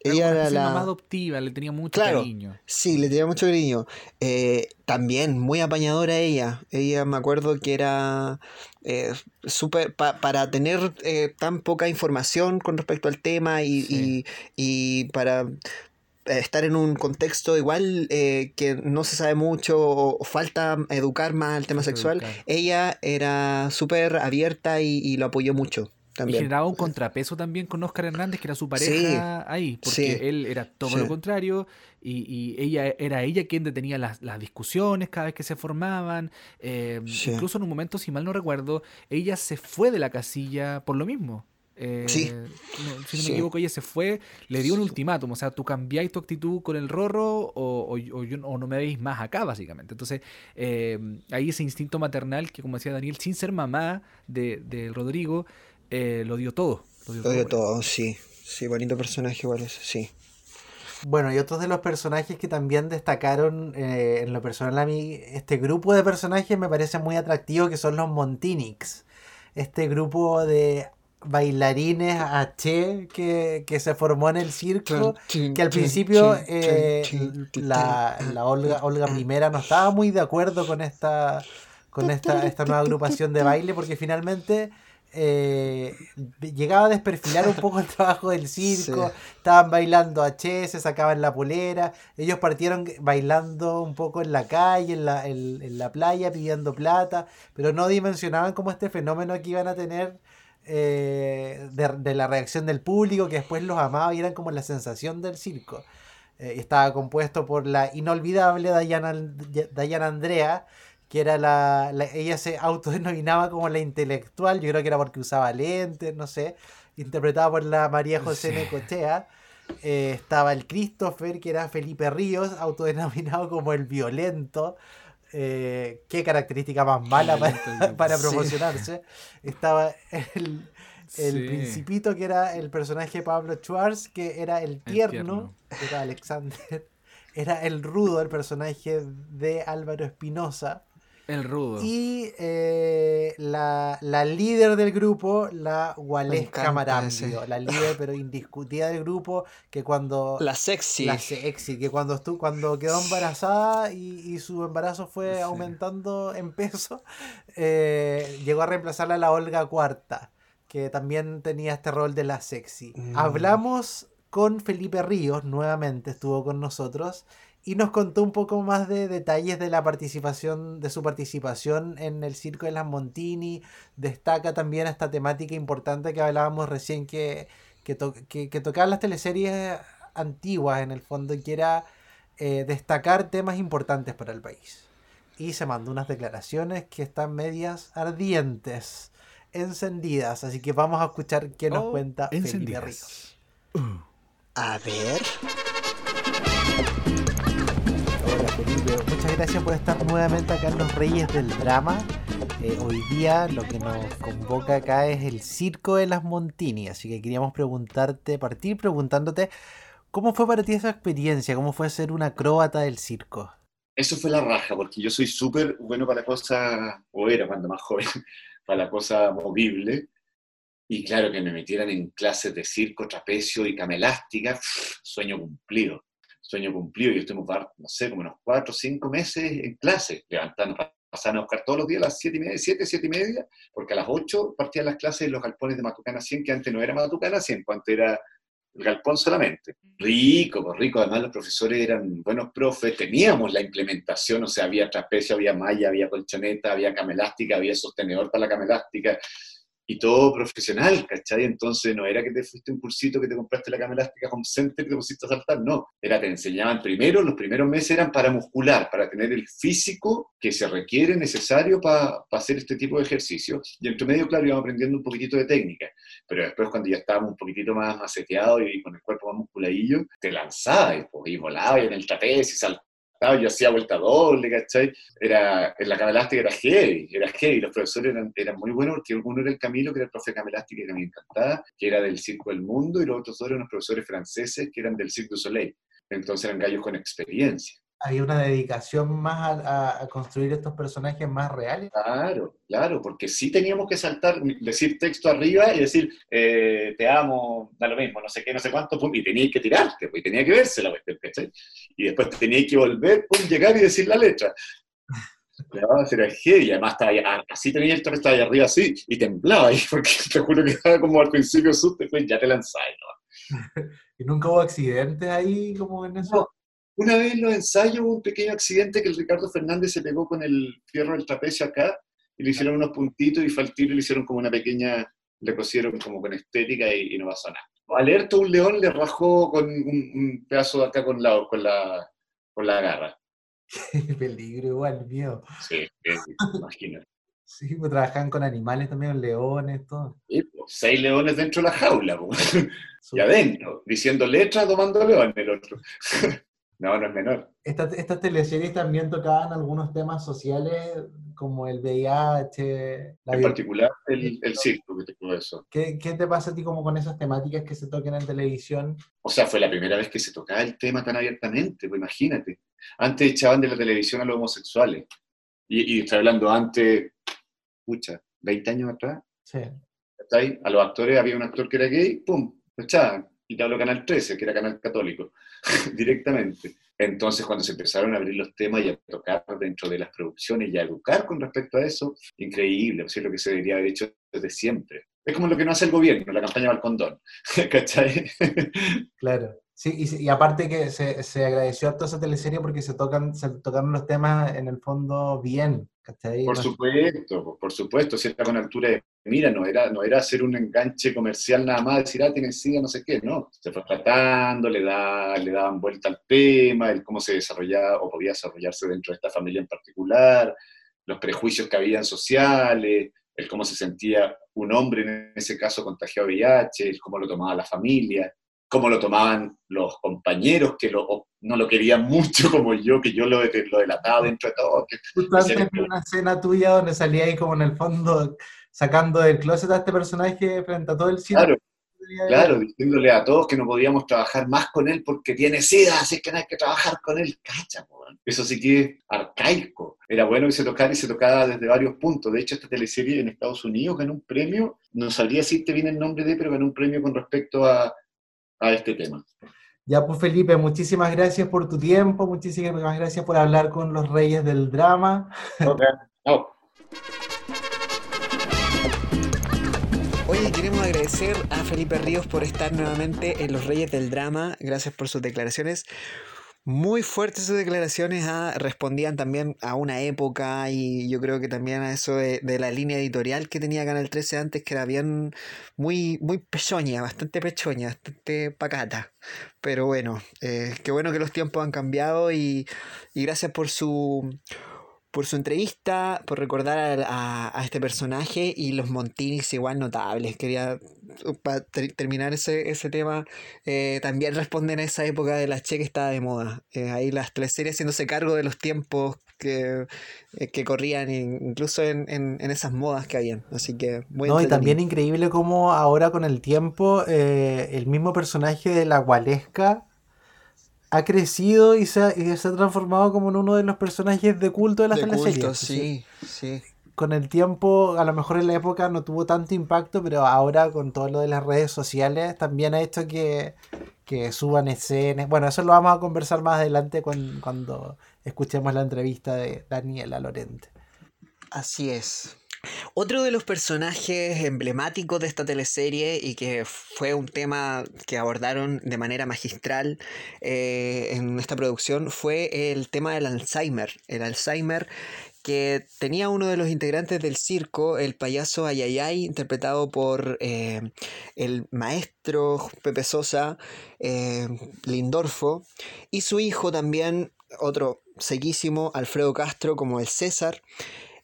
Ella era la... mamá adoptiva, le tenía mucho Claro. cariño. Sí, le tenía mucho cariño. Eh, también muy apañadora ella. Ella me acuerdo que era eh, súper pa- para tener eh, tan poca información con respecto al tema y, Sí. y, y para eh, estar en un contexto igual eh, que no se sabe mucho o, falta educar más el tema sexual, educar. ella era súper abierta y, y lo apoyó mucho Y generaba un contrapeso también con Oscar Hernández, que era su pareja ahí, porque sí, él era todo sí. lo contrario y, y ella era ella quien detenía las, las discusiones cada vez que se formaban. eh, Sí. Incluso en un momento, si mal no recuerdo, ella se fue de la casilla por lo mismo. Eh, Sí. no- si no Sí. me equivoco, ella se fue, le dio un ultimátum, o sea, tú cambiáis tu actitud con el rorro o, o- o yo- o no me veis más acá, básicamente. Entonces, eh, ahí ese instinto maternal que, como decía Daniel, sin ser mamá de, de Rodrigo, eh, lo dio todo. Lo dio Lo dio por él. todo, sí. Sí, bonito personaje igual ese, sí. Bueno, y otros de los personajes que también destacaron eh, en lo personal a mí, este grupo de personajes me parece muy atractivo, que son los Montinix. Este grupo de bailarines H que, que se formó en el circo, que al principio eh, la, la Olga, Olga I no estaba muy de acuerdo con esta, con esta, esta nueva agrupación de baile, porque finalmente eh, llegaba a desperfilar un poco el *laughs* trabajo del circo, Sí. estaban bailando H, se sacaban la polera, ellos partieron bailando un poco en la calle, en la, en, en la playa, pidiendo plata, pero no dimensionaban como este fenómeno que iban a tener eh, de, de la reacción del público, que después los amaba y eran como la sensación del circo. Eh, estaba compuesto por la inolvidable Dayana, Dayana Andrea, que era la, la- Ella se autodenominaba como la intelectual, yo creo que era porque usaba lentes, no sé. Interpretada por la María José Sí. Necochea. Eh, estaba el Christopher, que era Felipe Ríos, autodenominado como el violento. Eh, qué característica más mala para, el- Sí. promocionarse. Estaba el, el Sí. principito, que era el personaje de Pablo Schwartz, que era el tierno, tierno. era Alexander. *laughs* Era el rudo, el personaje de Álvaro Espinosa. El rudo. Y eh, la, la líder del grupo, la encanta Marambio. La líder, pero indiscutida del grupo, que cuando. *laughs* La sexy. La sexy, que cuando, estu- cuando quedó embarazada y, y su embarazo fue Sí. aumentando en peso, eh, llegó a reemplazarla a la Olga Cuarta, que también tenía este rol de la sexy. Mm. Hablamos con Felipe Ríos, nuevamente estuvo con nosotros, y nos contó un poco más de detalles de la participación, de su participación en el Circo de las Montini. Destaca también esta temática importante que hablábamos recién que, que, to- que, que tocaban las teleseries antiguas en el fondo, y que era eh, destacar temas importantes para el país. Y se mandó unas declaraciones que están medias ardientes, encendidas. Así que vamos a escuchar qué nos Oh, cuenta Felipe encendidas. Ríos. A ver. Muchas gracias por estar nuevamente acá en Los Reyes del Drama. Eh, hoy día lo que nos convoca acá es el Circo de las Montini, así que queríamos preguntarte, partir preguntándote, ¿cómo fue para ti esa experiencia? ¿Cómo fue ser un acróbata del circo? Eso fue la raja, porque yo soy súper bueno para cosas, o era cuando más joven, *laughs* para la cosa movible. Y claro, que me metieran en clases de circo, trapecio y camelástica, *sniffs* sueño cumplido. Sueño cumplido. Yo estuve, no sé, como unos cuatro o cinco meses en clase, levantando, pasaban a buscar todos los días a las siete y media, siete, siete y media, porque a las ocho partían las clases en los galpones de Matucana 100, que antes no era Matucana 100, antes era el galpón solamente. Rico, pues rico. Además, los profesores eran buenos profes. Teníamos la implementación, o sea, había trapecio, había malla, había colchoneta, había camelástica, había sostenedor para la camelástica. Y todo profesional, ¿cachai? Entonces no era que te fuiste un cursito que te compraste la cama elástica home center y te pusiste a saltar, no. Era, te enseñaban primero, los primeros meses eran para muscular, para tener el físico que se requiere, necesario para hacer este tipo de ejercicio. Y entre medio, claro, íbamos aprendiendo un poquitito de técnica. Pero después cuando ya estábamos un poquitito más maceteados y con el cuerpo más musculadillo, te lanzabas y, pues, y volabas en el trapecio y saltabas yo hacía vuelta doble, ¿cachai? Era, en la cama elástica era heavy, era heavy, los profesores eran, eran muy buenos porque uno era el Camilo, que era el profe de cama elástica que me encantaba, que era del Circo del Mundo, y los otros dos eran unos profesores franceses que eran del Cirque du Soleil, entonces eran gallos con experiencia hay una dedicación más a, construir estos personajes más reales. Claro, claro, porque sí teníamos que saltar, decir texto arriba y decir, eh, te amo, da lo mismo, no sé qué, no sé cuánto, y tenías que tirarte, pues, y tenía que verse la cuestión, ¿cachai? Y después tenías que volver, pum, llegar y decir la letra. *laughs* Era heavy, y además estaba así tenía el estaba ahí arriba así, y temblaba ahí, *laughs* porque te juro que estaba como al principio susto, después ya te lanzáis, ¿no? *laughs* ¿Y nunca hubo accidentes ahí como en eso? Una vez en los ensayos hubo un pequeño accidente que el Ricardo Fernández se pegó con el fierro del trapecio acá y le hicieron unos puntitos y fue al tiro y le hicieron como una pequeña, le cosieron como con estética y, no pasó nada. Alerta un león le rajó con un, pedazo de acá con la, con la, con la garra. *laughs* Peligro, igual, mío. Sí, imagínate. Sí, pues trabajan con animales también, leones, todo. Sí, pues, seis leones dentro de la jaula, pues. *laughs* y adentro, diciendo letras, tomando leones el otro. *laughs* No, no es menor. Estas, teleseries también tocaban algunos temas sociales como el VIH. en particular el, el circo, que te puedo eso. ¿Qué, ¿Qué, te pasa a ti como con esas temáticas que se toquen en televisión? O sea, fue la primera vez que se tocaba el tema tan abiertamente, pues imagínate. Antes echaban de la televisión a los homosexuales. Y, y estoy hablando antes, escucha, 20 años atrás. Sí. ahí? A los actores había un actor que era gay, ¡pum! Lo echaban y te hablo Canal 13, que era Canal Católico, *laughs* directamente. Entonces, cuando se empezaron a abrir los temas y a tocar dentro de las producciones y a educar con respecto a eso, increíble, es lo que se debería haber hecho desde siempre. Es como lo que no hace el gobierno, la campaña Balcondón, *laughs* ¿cachai? Claro. Sí, y, aparte que se, se, agradeció a toda esa teleserie porque se tocan se tocaron los temas en el fondo bien, ¿cachai? Por supuesto, por supuesto, si está con altura de mira, no era, no era hacer un enganche comercial nada más, decir, ah, tiene sida, no sé qué, no. Se fue tratando, le, da, le daban vuelta al tema, el cómo se desarrollaba o podía desarrollarse dentro de esta familia en particular, los prejuicios que habían sociales, el cómo se sentía un hombre en ese caso contagiado de VIH, el cómo lo tomaba la familia cómo lo tomaban los compañeros que lo, no lo querían mucho *laughs* como yo, que yo lo, lo delataba dentro de todo. Que, una escena tuya donde salía ahí como en el fondo sacando del closet a este personaje frente a todo el cine. Claro, claro, diciéndole a todos que no podíamos trabajar más con él porque tiene sida, así que no hay que trabajar con él. Cacha, eso sí que es arcaico. Era bueno que se tocara y se tocaba desde varios puntos. De hecho, esta teleserie en Estados Unidos ganó un premio, no sabría si te viene el nombre de, pero ganó un premio con respecto a a este tema. Ya, pues Felipe, muchísimas gracias por tu tiempo, muchísimas gracias por hablar con los reyes del drama. Queremos agradecer a Felipe Ríos por estar nuevamente en Los Reyes del Drama. Gracias por sus declaraciones muy fuertes sus declaraciones ah, respondían también a una época y yo creo que también a eso de, la línea editorial que tenía Canal 13 antes, que era bien muy, muy pechoña, bastante pechoña, bastante pacata. Pero bueno, eh, qué bueno que los tiempos han cambiado y gracias por su por su entrevista, por recordar a, este personaje y los Montinis igual notables. Quería, terminar ese, ese tema, eh, también responder a esa época de la Che que estaba de moda. Eh, ahí las tres series haciéndose cargo de los tiempos que, eh, que corrían, incluso en, en, en, esas modas que habían. Así que muy No, y también increíble cómo ahora con el tiempo el mismo personaje de la Gualesca ha crecido y se ha, se ha, transformado como en uno de los personajes de culto de la de Sí, sí. Con el tiempo, a lo mejor en la época no tuvo tanto impacto, pero ahora con todo lo de las redes sociales también ha hecho que, que suban escenas. Bueno, eso lo vamos a conversar más adelante cuando escuchemos la entrevista de Daniela Lorente. Así es. Otro de los personajes emblemáticos de esta teleserie y que fue un tema que abordaron de manera magistral eh, en esta producción fue el tema del Alzheimer. El Alzheimer que tenía uno de los integrantes del circo, el payaso Ayayay, interpretado por eh, el maestro Pepe Sosa, eh, Lindorfo, y su hijo también, otro sequísimo, Alfredo Castro, como el César.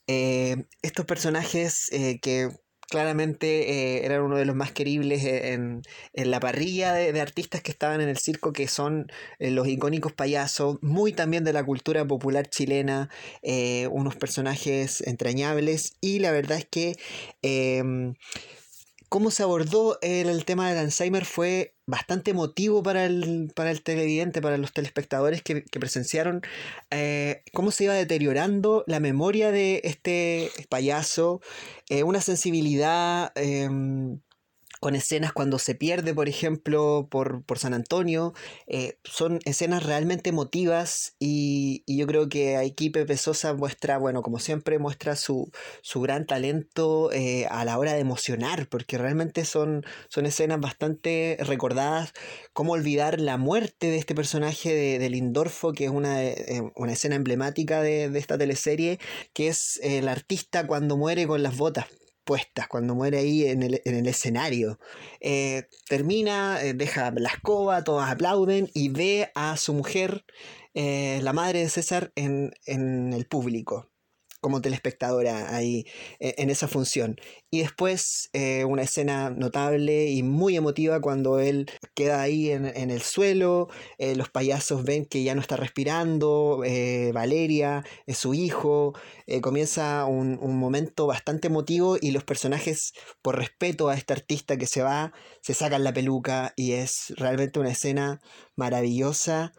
Eh, estos personajes que claramente eh, eran uno de los más queribles e-, en, la parrilla de, artistas que estaban en el circo, que son eh, los icónicos payasos, muy también de la cultura popular chilena, eh, unos personajes entrañables y la verdad es que em, cómo se abordó el, tema del Alzheimer fue bastante emotivo para el, para el televidente, para los telespectadores que, presenciaron eh, cómo se iba deteriorando la memoria de este payaso, eh, una sensibilidad em, con escenas cuando se pierde, por ejemplo, por, San Antonio. Eh, son escenas realmente emotivas y, yo creo que aquí Pepe Sosa muestra, bueno, como siempre, muestra su, gran talento eh, a la hora de emocionar, porque realmente son, son escenas bastante recordadas. ¿Cómo olvidar la muerte de este personaje de, Lindorfo, que es una, eh, una escena emblemática de, de esta teleserie, que es el artista cuando muere con las botas? Puestas, cuando muere ahí en el, escenario. Eh, termina, eh, deja la escoba, todos aplauden y ve a su mujer, eh, la madre de César, en, en el público como telespectadora ahí e, en esa función. Y después eh, una escena notable y muy emotiva cuando él queda ahí en, el suelo, eh, los payasos ven que ya no está respirando, eh, Valeria es su hijo, comienza un, un, momento bastante emotivo y los personajes, por respeto a este artista que se va, se sacan la peluca y es realmente una escena maravillosa.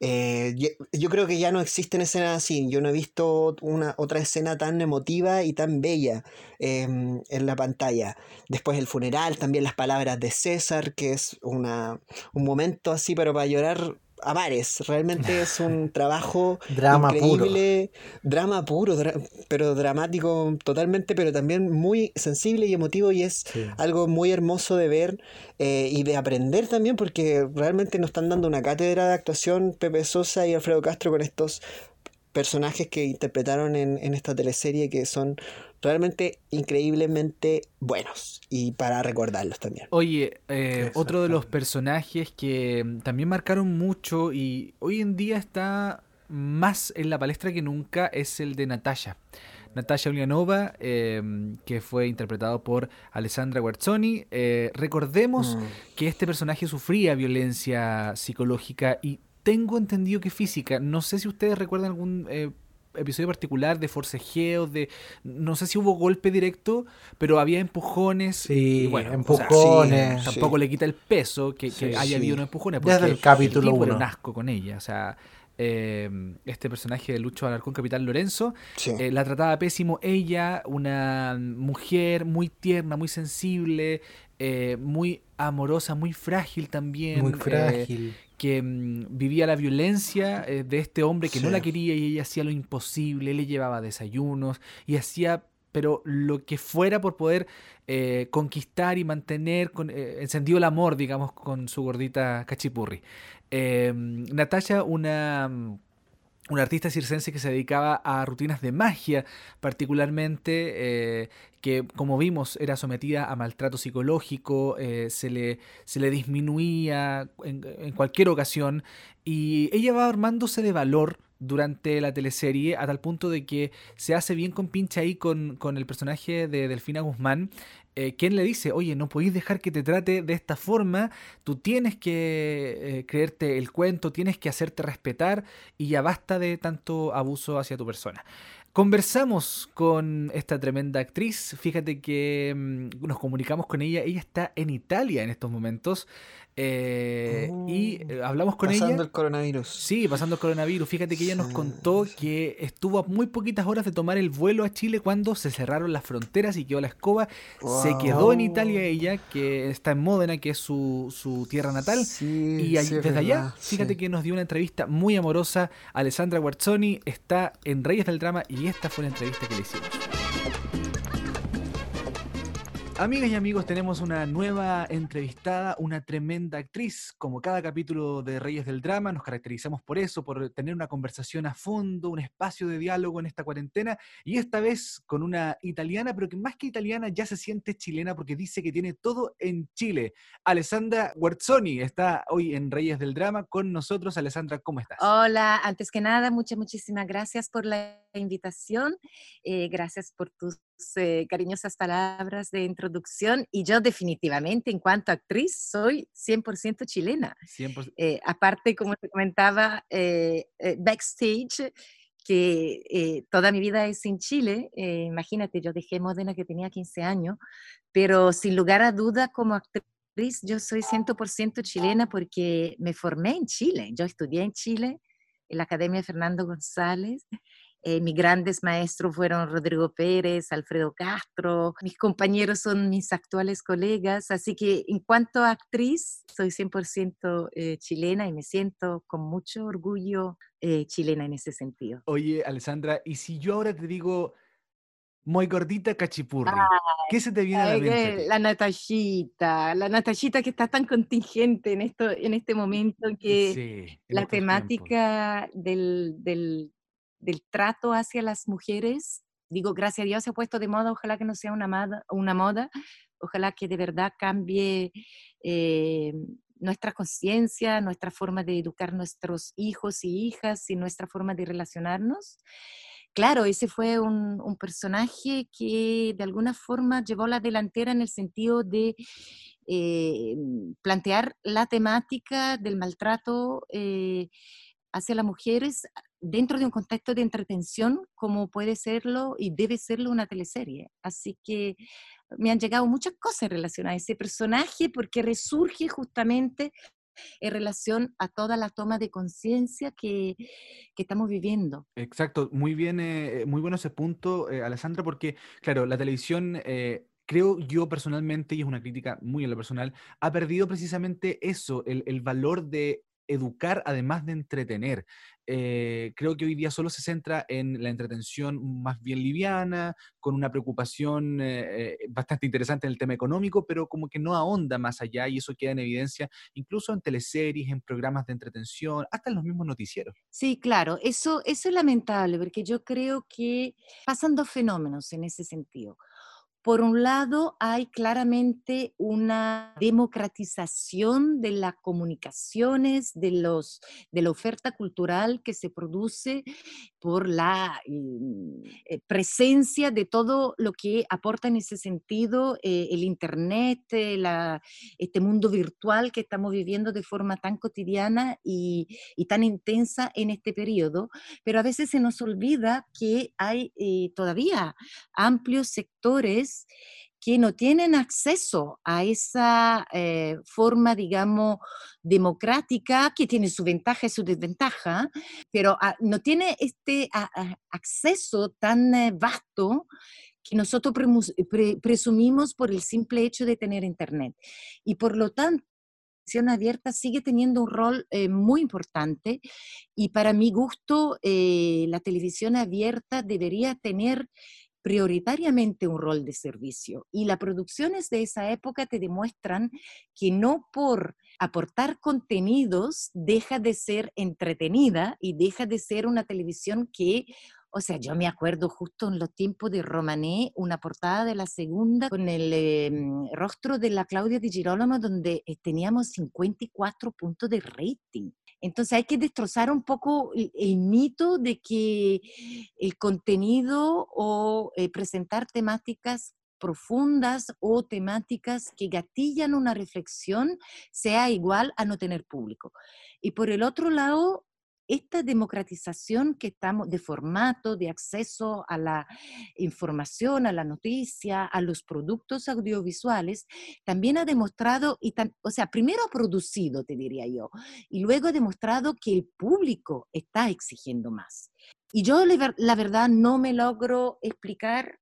Eh, yo, creo que ya no existen escenas así. Yo no he visto una otra escena tan emotiva y tan bella em, en la pantalla. Después el funeral, también las palabras de César, que es una, un momento así, pero para llorar a mares. Realmente es *laughs* un trabajo drama increíble, drama puro, pero dramático totalmente, pero también muy sensible y emotivo y es algo muy hermoso de ver eh, y de aprender también porque realmente nos están dando una cátedra de actuación Pepe Sosa y Alfredo Castro con estos personajes que interpretaron en, en esta teleserie que son realmente increíblemente buenos y para recordarlos también. Oye, eh, otro de los personajes que mm, también marcaron mucho y hoy en día está más en la palestra que nunca es el de Natasha. Natasha Ulianova, em, que fue interpretado por Alessandra Guerzoni. Eh, recordemos mm. que este personaje sufría violencia psicológica y tengo entendido que física. No sé si ustedes recuerdan algún eh, episodio particular de forcejeos, de no sé si hubo golpe directo, pero había empujones. Sí, bueno, empujones. tampoco le quita el peso que, haya habido unos empujones. Porque Desde el capítulo 1. Era un asco con ella. O sea, eh, este personaje de Lucho Alarcón Capitán Lorenzo eh, la trataba pésimo. Ella, una mujer muy tierna, muy sensible, eh, muy amorosa, muy frágil también. Muy frágil que mm, vivía la violencia eh, de este hombre que no la quería y ella hacía lo imposible, le llevaba desayunos y hacía pero lo que fuera por poder eh, conquistar y mantener con, eh, encendido el amor, digamos, con su gordita cachipurri. Natasha, una mm, una artista circense que se dedicaba a rutinas de magia, particularmente, eh, que como vimos era sometida a maltrato psicológico, eh, se, le, se le disminuía en, en, cualquier ocasión, y ella va armándose de valor durante la teleserie a tal punto de que se hace bien con pinche ahí con, con el personaje de Delfina Guzmán, eh, quien le dice, oye, no podéis dejar que te trate de esta forma, tú tienes que eh, creerte el cuento, tienes que hacerte respetar y ya basta de tanto abuso hacia tu persona. Conversamos con esta tremenda actriz, fíjate que mm, nos comunicamos con ella, ella está en Italia en estos momentos eh, y oh. eh, hablamos con ella. Pasando el coronavirus. Sí, pasando el coronavirus. Fíjate que ella nos contó que estuvo a muy poquitas horas de tomar el vuelo a Chile cuando se cerraron las fronteras y quedó la escoba. Se quedó en Italia ella, que está en Módena, que es su, su tierra natal. y desde allá, fíjate que nos dio una entrevista muy amorosa. Alessandra Guarzoni está en Reyes del Drama y esta fue la entrevista que le hicimos. Amigas y amigos, tenemos una nueva entrevistada, una tremenda actriz. Como cada capítulo de Reyes del Drama, nos caracterizamos por eso, por tener una conversación a fondo, un espacio de diálogo en esta cuarentena. Y esta vez con una italiana, pero que más que italiana ya se siente chilena porque dice que tiene todo en Chile. Alessandra Guerzoni está hoy en Reyes del Drama con nosotros. Alessandra, ¿cómo estás? Hola, antes que nada, muchas, muchísimas gracias por la invitación. Eh, gracias por tus eh, cariñosas palabras de introducción. Y yo definitivamente, en cuanto a actriz, soy 100% chilena. 100%. Eh, aparte, como te comentaba, eh, eh, backstage, que eh, toda mi vida es en Chile. eh, imagínate, yo dejé Módena que tenía 15 años, pero sin lugar a duda como actriz, yo soy 100% chilena porque me formé en Chile. Yo estudié en Chile, en la Academia Fernando González. Eh, mis grandes maestros fueron Rodrigo Pérez, Alfredo Castro, mis compañeros son mis actuales colegas, así que en cuanto a actriz, soy 100% eh, chilena y me siento con mucho orgullo eh, chilena en ese sentido. Oye, Alessandra, y si yo ahora te digo muy gordita cachipurri, ¿qué se te viene a la mente? La Natallita, la Natallita que está tan contingente en, esto, en este momento que Sí, la temática del, del- del trato hacia las mujeres, digo, gracias a Dios se ha puesto de moda, ojalá que no sea una moda, ojalá que de verdad cambie eh, nuestra conciencia, nuestra forma de educar nuestros hijos y hijas y nuestra forma de relacionarnos. Claro, ese fue un, un personaje que de alguna forma llevó la delantera en el sentido de eh, plantear la temática del maltrato eh, hacia las mujeres dentro de un contexto de entretención como puede serlo y debe serlo una teleserie. Así que me han llegado muchas cosas relacionadas a ese personaje porque resurge justamente en relación a toda la toma de conciencia que, que estamos viviendo. Exacto, muy bien, eh, muy bueno ese punto, eh, Alessandra, porque, claro, la televisión, eh, creo yo personalmente, y es una crítica muy en lo personal, ha perdido precisamente eso, el, el valor de educar además de entretener. Eh, creo que hoy día solo se centra en la entretención más bien liviana, con una preocupación eh, eh, bastante interesante en el tema económico, pero como que no ahonda más allá y eso queda en evidencia incluso en teleseries, en programas de entretención, hasta en los mismos noticieros. Sí, claro, eso, eso es lamentable porque yo creo que pasan dos fenómenos en ese sentido. Por un lado, hay claramente una democratización de las comunicaciones, de, los, de la oferta cultural que se produce por la eh, presencia de todo lo que aporta en ese sentido eh, el Internet, eh, la, este mundo virtual que estamos viviendo de forma tan cotidiana y, y tan intensa en este periodo, pero a veces se nos olvida que hay eh, todavía amplios sectores que no tienen acceso a esa eh, forma, digamos, democrática, que tiene su ventaja y su desventaja, pero ah, no tiene este a- a- acceso tan eh, vasto que nosotros premus- pre- presumimos por el simple hecho de tener Internet. Y por lo tanto, abierta sigue teniendo un rol eh, muy importante y para mi gusto eh, la televisión abierta debería tener prioritariamente un rol de servicio. Y las producciones de esa época te demuestran que no por aportar contenidos deja de ser entretenida y deja de ser una televisión que o sea, yo me acuerdo justo en los tiempos de Romané, una portada de la segunda con el eh, rostro de la Claudia Di Girolamo, donde eh, teníamos 54 puntos de rating. Entonces hay que destrozar un poco el, el mito de que el contenido o eh, presentar temáticas profundas o temáticas que gatillan una reflexión sea igual a no tener público. Y por el otro lado, esta democratización que estamos de formato, de acceso a la información, a la noticia, a los productos audiovisuales, también ha demostrado, y tam- o sea, primero ha producido, te diría yo, y luego ha demostrado que el público está exigiendo más. Y yo la verdad no me logro explicar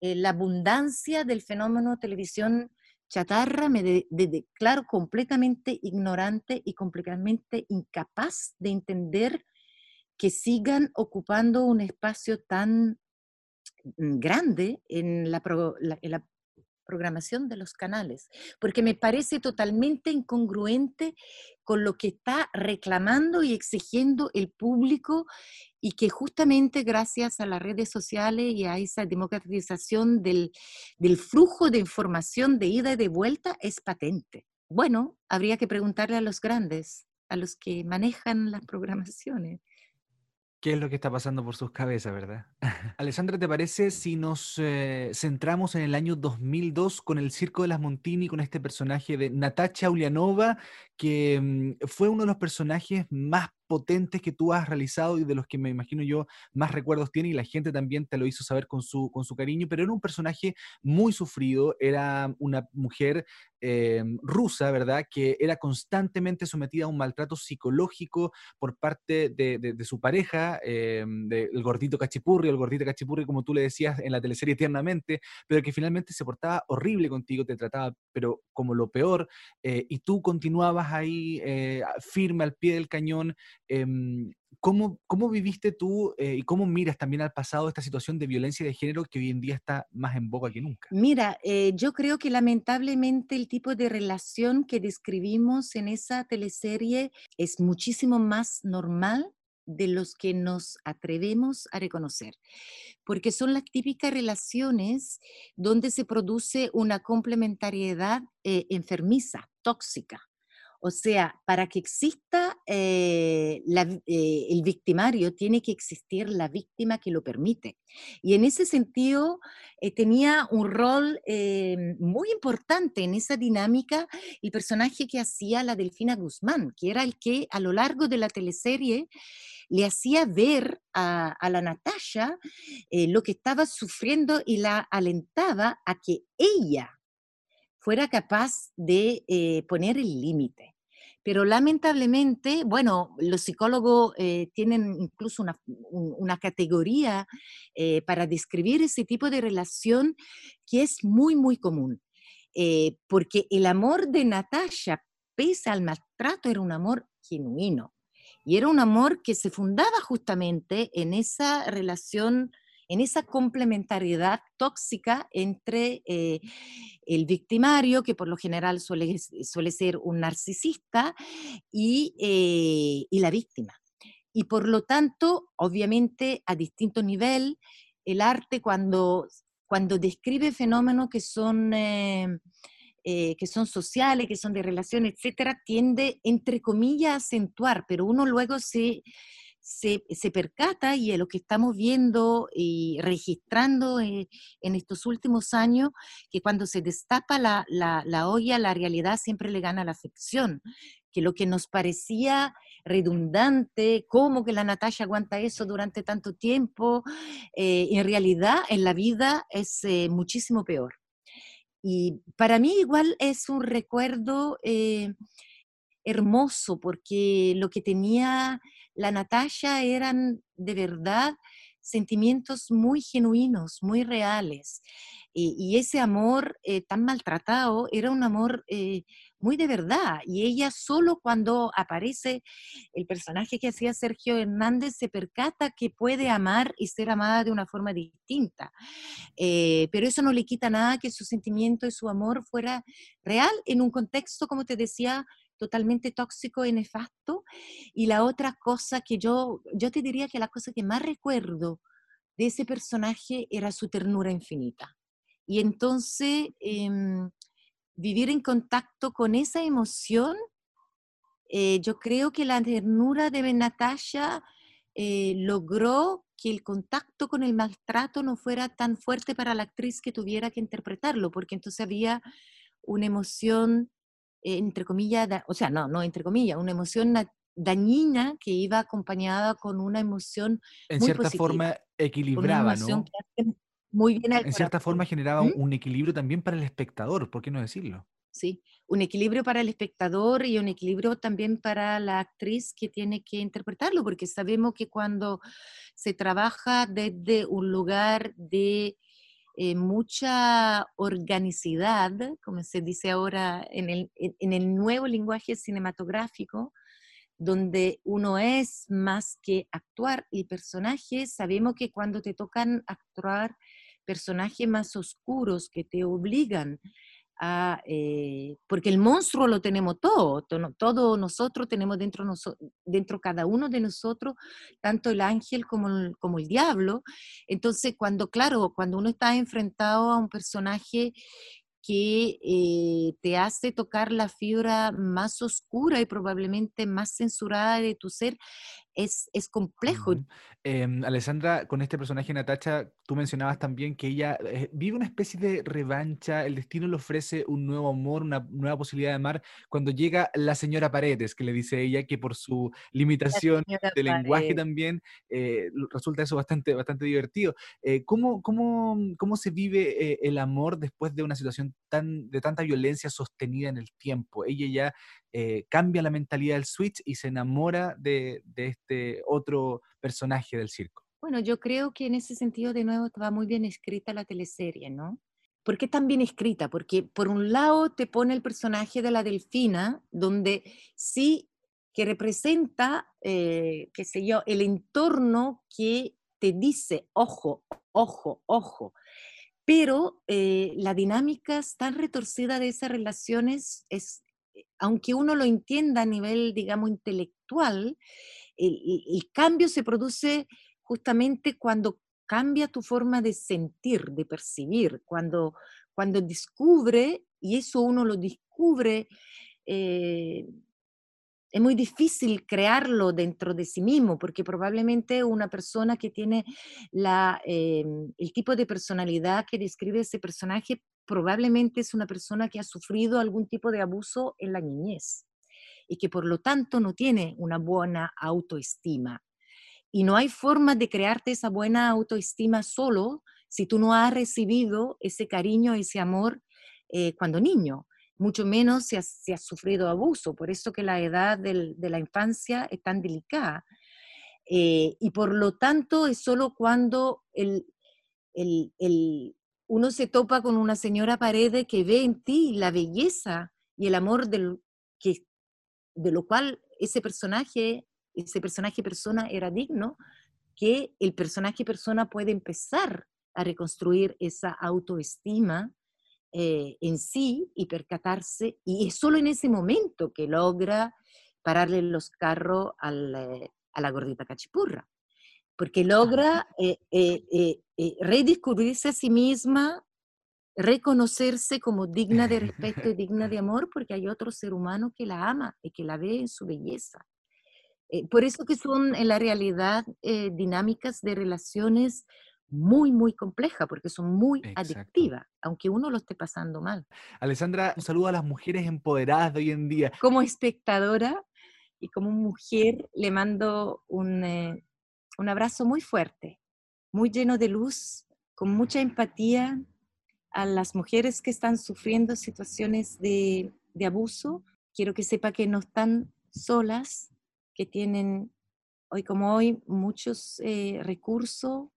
eh, la abundancia del fenómeno televisión chatarra, me de- de- declaro completamente ignorante y completamente incapaz de entender que sigan ocupando un espacio tan mm, grande en la programación de los canales, porque me parece totalmente incongruente con lo que está reclamando y exigiendo el público y que justamente gracias a las redes sociales y a esa democratización del, del flujo de información de ida y de vuelta es patente. Bueno, habría que preguntarle a los grandes, a los que manejan las programaciones qué es lo que está pasando por sus cabezas, ¿verdad? *laughs* Alessandra, ¿te parece si nos eh, centramos en el año 2002 con el Circo de las Montini, con este personaje de Natacha Ulianova, que mm, fue uno de los personajes más potentes que tú has realizado y de los que me imagino yo más recuerdos tiene y la gente también te lo hizo saber con su, con su cariño, pero era un personaje muy sufrido, era una mujer eh, rusa, ¿verdad? Que era constantemente sometida a un maltrato psicológico por parte de, su pareja, eh, del gordito cachipurri, el gordito cachipurri, como tú le decías en la teleserie tiernamente, pero que finalmente se portaba horrible contigo, te trataba, pero como lo peor, eh, y tú continuabas ahí firme al pie del cañón, ¿cómo, ¿cómo, viviste tú eh, y cómo miras también al pasado esta situación de violencia de género que hoy en día está más en boca que nunca? Mira, eh, yo creo que lamentablemente el tipo de relación que describimos en esa teleserie es muchísimo más normal de los que nos atrevemos a reconocer, porque son las típicas relaciones donde se produce una complementariedad eh, enfermiza, tóxica. O sea, para que exista eh, eh, el victimario, tiene que existir la víctima que lo permite. Y en ese sentido, eh, tenía un rol muy importante en esa dinámica el personaje que hacía la Delfina Guzmán, que era el que a lo largo de la teleserie le hacía ver a, a la Natasha lo que estaba sufriendo y la alentaba a que ella fuera capaz de eh, poner el límite. Pero lamentablemente, bueno, los psicólogos eh, tienen incluso una, categoría eh, para describir ese tipo de relación que es muy, muy común. porque el amor de Natasha, pese al maltrato, era un amor genuino. Y era un amor que se fundaba justamente en esa relación en esa complementariedad tóxica entre eh, el victimario, que por lo general suele, suele ser un narcisista, y, eh, y, la víctima. Y por lo tanto, obviamente, a distinto nivel, el arte cuando, cuando describe fenómenos que son... Eh, que son sociales, que son de relación, etcétera, tiende, entre comillas, a acentuar, pero uno luego se, se, percata y lo que estamos viendo y registrando eh, en estos últimos años, que cuando se destapa la, la, olla, la realidad siempre le gana la ficción, que lo que nos parecía redundante, cómo que la Natasha aguanta eso durante tanto tiempo, eh, en realidad en la vida es eh, muchísimo peor. Y para mí igual es un recuerdo hermoso porque lo que tenía la Natasha eran de verdad sentimientos muy genuinos, muy reales. Y, ese amor eh, tan maltratado era un amor eh, muy de verdad. Y ella solo cuando aparece el personaje que hacía Sergio Hernández se percata que puede amar y ser amada de una forma distinta. Eh, pero eso no le quita nada que su sentimiento y su amor fuera real en un contexto, como te decía, totalmente tóxico y nefasto. Y la otra cosa que yo, yo te diría que la cosa que más recuerdo de ese personaje era su ternura infinita. Y entonces em, vivir en contacto con esa emoción, eh, yo creo que la ternura de Natasha eh, logró que el contacto con el maltrato no fuera tan fuerte para la actriz que tuviera que interpretarlo, porque entonces había una emoción entre comillas, o sea, no, no entre comillas, una emoción dañina que iba acompañada con una emoción en cierta forma equilibraba, ¿no? muy bien en cierta forma generaba ¿Mm? un equilibrio también para el espectador, ¿por qué no decirlo? Sí, un equilibrio para el espectador y un equilibrio también para la actriz que tiene que interpretarlo, porque sabemos que cuando se trabaja desde un lugar de eh, mucha organicidad, como se dice ahora en el, en el nuevo lenguaje cinematográfico, donde uno es más que actuar el personaje, sabemos que cuando te tocan actuar personajes más oscuros que te obligan eh, porque el monstruo lo tenemos todo, to- todos nosotros tenemos dentro, dentro cada uno de nosotros, tanto el ángel como el, como el diablo. Entonces, cuando, claro, cuando uno está enfrentado a un personaje que eh, te hace tocar la fibra más oscura y probablemente más censurada de tu ser, es, es complejo. Em, Alessandra, con este personaje Natacha, tú mencionabas también que ella eh, vive una especie de revancha, el destino le ofrece un nuevo amor, una nueva posibilidad de amar, cuando llega la señora Paredes, que le dice ella que por su limitación de lenguaje también eh, resulta eso bastante, bastante divertido. Eh, ¿cómo, cómo, cómo se vive eh, el amor después de una situación tan, de tanta violencia sostenida en el tiempo? Ella ya eh, cambia la mentalidad del switch y se enamora de, este otro personaje del circo. Bueno, yo creo que en ese sentido, de nuevo, va muy bien escrita la teleserie, ¿no? ¿Por qué tan bien escrita? Porque por un lado te pone el personaje de la delfina, donde sí que representa, eh, qué sé yo, el entorno que te dice, ojo, ojo, ojo. Pero eh, la dinámica tan retorcida de esas relaciones es, aunque uno lo entienda a nivel, digamos, intelectual, el, cambio se produce justamente cuando cambia tu forma de sentir, de percibir, cuando, cuando descubre, y eso uno lo descubre, eh, es muy difícil crearlo dentro de sí mismo, porque probablemente una persona que tiene la, eh, el tipo de personalidad que describe ese personaje, probablemente es una persona que ha sufrido algún tipo de abuso en la niñez y que por lo tanto no tiene una buena autoestima. Y no hay forma de crearte esa buena autoestima solo si tú no has recibido ese cariño, ese amor eh, cuando niño, mucho menos si has, sufrido abuso. Por eso que la edad de la infancia es tan delicada. Eh, y por lo tanto es solo cuando el- el- uno se topa con una señora Paredes que ve en ti la belleza y el amor del, que, de lo cual ese personaje, ese personaje persona era digno, que el personaje persona puede empezar a reconstruir esa autoestima eh, en sí y percatarse, y es solo en ese momento que logra pararle los carros eh, a la gordita cachipurra, porque logra eh, eh, eh, eh, redescubrirse a sí misma, reconocerse como digna de respeto y digna de *laughs* amor, porque hay otro ser humano que la ama y que la ve en su belleza. Eh, por eso que son en la realidad eh, dinámicas de relaciones muy, muy complejas, porque son muy Exacto. adictivas, aunque uno lo esté pasando mal. Alessandra, un saludo a las mujeres empoderadas de hoy en día. Como espectadora y como mujer, le mando un, eh, un abrazo muy fuerte, muy lleno de luz, con mucha empatía a las mujeres que están sufriendo situaciones de, de abuso. Quiero que sepa que no están solas, que tienen hoy como hoy muchos eh, recursos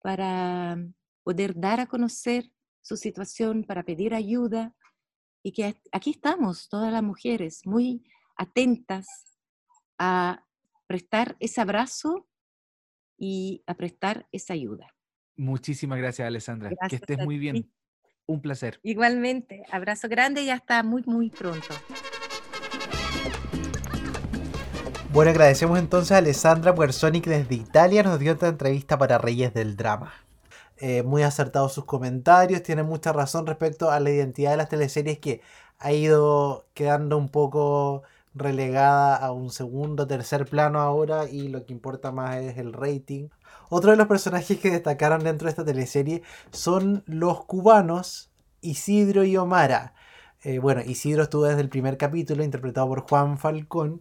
para poder dar a conocer su situación, para pedir ayuda y que aquí estamos, todas las mujeres, muy atentas a prestar ese abrazo y a prestar esa ayuda. Muchísimas gracias, Alessandra. que estés muy bien. Un placer. Igualmente, abrazo grande y hasta muy, muy pronto. Bueno, agradecemos entonces a Alessandra Puersonic desde Italia, nos dio esta entrevista para Reyes del Drama. Eh, muy acertados sus comentarios, tiene mucha razón respecto a la identidad de las teleseries que ha ido quedando un poco relegada a un segundo, tercer plano ahora y lo que importa más es el rating. Otro de los personajes que destacaron dentro de esta teleserie son los cubanos Isidro y Omara. Eh, bueno, Isidro estuvo desde el primer capítulo interpretado por Juan Falcón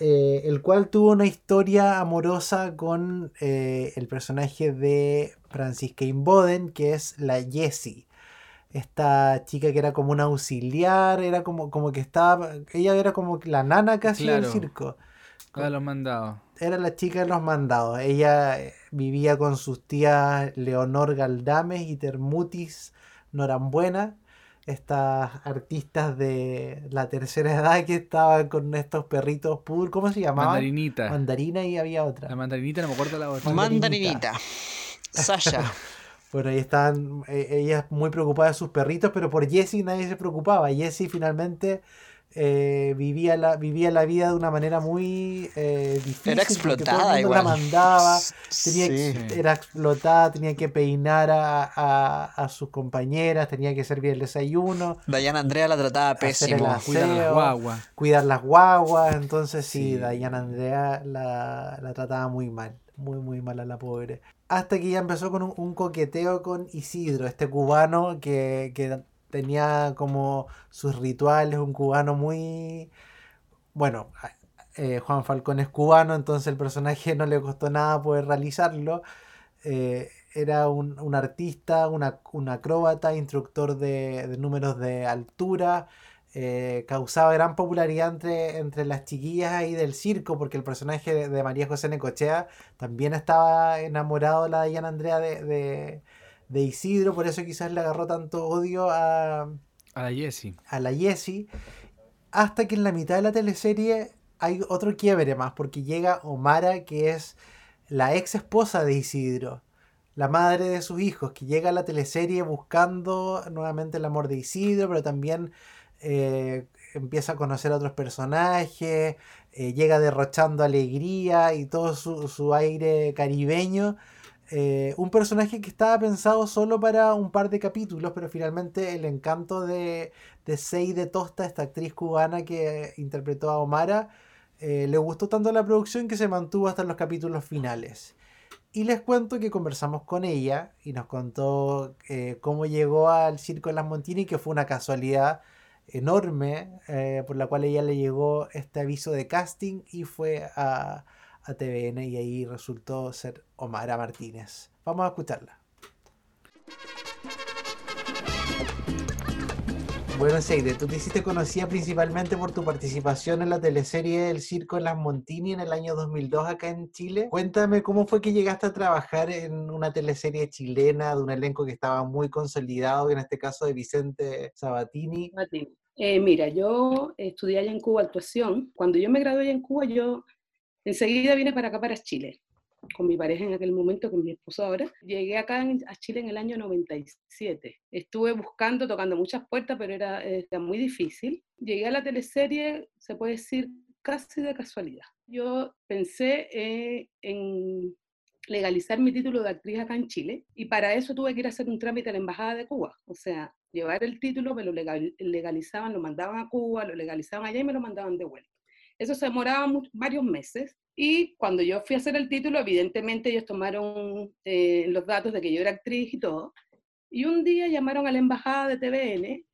eh, el cual tuvo una historia amorosa con eh, el personaje de Francisca Imboden, que es la Jessie. Esta chica que era como una auxiliar, era como, como que estaba, ella era como la nana casi del Claro. circo. A los mandados. Era la chica de los mandados. Ella eh, vivía con sus tías Leonor Galdames y Termutis Norambuena, estas artistas de la tercera edad que estaban con estos perritos pur, ¿cómo se llamaban? Mandarinita. Mandarina y había La otra. mandarinita, no me acuerdo la otra. Mandarinita. Mandarinita. Sasha. *laughs* Bueno, ahí estaban eh, ellas muy preocupadas de sus perritos, pero por Jessie nadie se preocupaba. Jessie finalmente eh, vivía, la, vivía la vida de una manera muy eh, difícil. Era porque todo el explotada mundo igual. La mandaba, tenía, Sí. era explotada, tenía que peinar a, a- a sus compañeras, tenía que servir el desayuno, Diana Andrea la trataba pésimo. aseo. Cuidar las guaguas. cuidar las guaguas. Entonces sí, Sí. Diana Andrea la, la trataba muy mal, muy muy mal a la pobre. Hasta que ya empezó con un, coqueteo con Isidro, este cubano que, que tenía como sus rituales, un cubano muy... Bueno, eh, Juan Falcón es cubano, entonces el personaje no le costó nada poder realizarlo. Eh, era un, un artista, un acróbata, instructor de, de números de altura. Eh, causaba gran popularidad entre, entre las chiquillas ahí del circo, porque el personaje de, de María José Necochea también estaba enamorado de la Diana Andrea de, de, de Isidro, por eso quizás le agarró tanto odio a, A la Jessie. a la Jessie, hasta que en la mitad de la teleserie hay otro quiebre más, porque llega Omara, que es la ex esposa de Isidro, la madre de sus hijos, que llega a la teleserie buscando nuevamente el amor de Isidro, pero también eh, empieza a conocer a otros personajes, eh, llega derrochando alegría y todo su, su aire caribeño. Eh, un personaje que estaba pensado solo para un par de capítulos, pero finalmente el encanto de, de Seide Tosta, esta actriz cubana que interpretó a Omara, le gustó tanto la producción que se mantuvo hasta los capítulos finales. Y les cuento que conversamos con ella y nos contó cómo llegó al Circo de las Montini, que fue una casualidad enorme, eh, por la cual ella le llegó este aviso de casting y fue a, a TVN y ahí resultó ser Omara Martínez. Vamos a escucharla. Bueno, Seide, tú te hiciste conocida principalmente por tu participación en la teleserie El Circo en las Montini en el año 2002 acá en Chile. Cuéntame cómo fue que llegaste a trabajar en una teleserie chilena de un elenco que estaba muy consolidado, en este caso de Vicente Sabatini. Martín. Eh, mira, yo estudié allá en Cuba actuación. Cuando yo me gradué allá en Cuba, yo enseguida vine para acá, para Chile, con mi pareja en aquel momento, con mi esposo ahora. Llegué acá en- a Chile en el año 97. Estuve buscando, tocando muchas puertas, pero era, era muy difícil. Llegué a la teleserie, se puede decir, casi de casualidad. Yo pensé eh, en legalizar mi título de actriz acá en Chile y para eso tuve que ir a hacer un trámite a la Embajada de Cuba. O sea, llevar el título, me lo legal- legalizaban, lo mandaban a Cuba, lo legalizaban allá y me lo mandaban de vuelta. Eso se demoraba varios meses y cuando yo fui a hacer el título, evidentemente ellos tomaron eh, los datos de que yo era actriz y todo. Y un día llamaron a la Embajada de TVN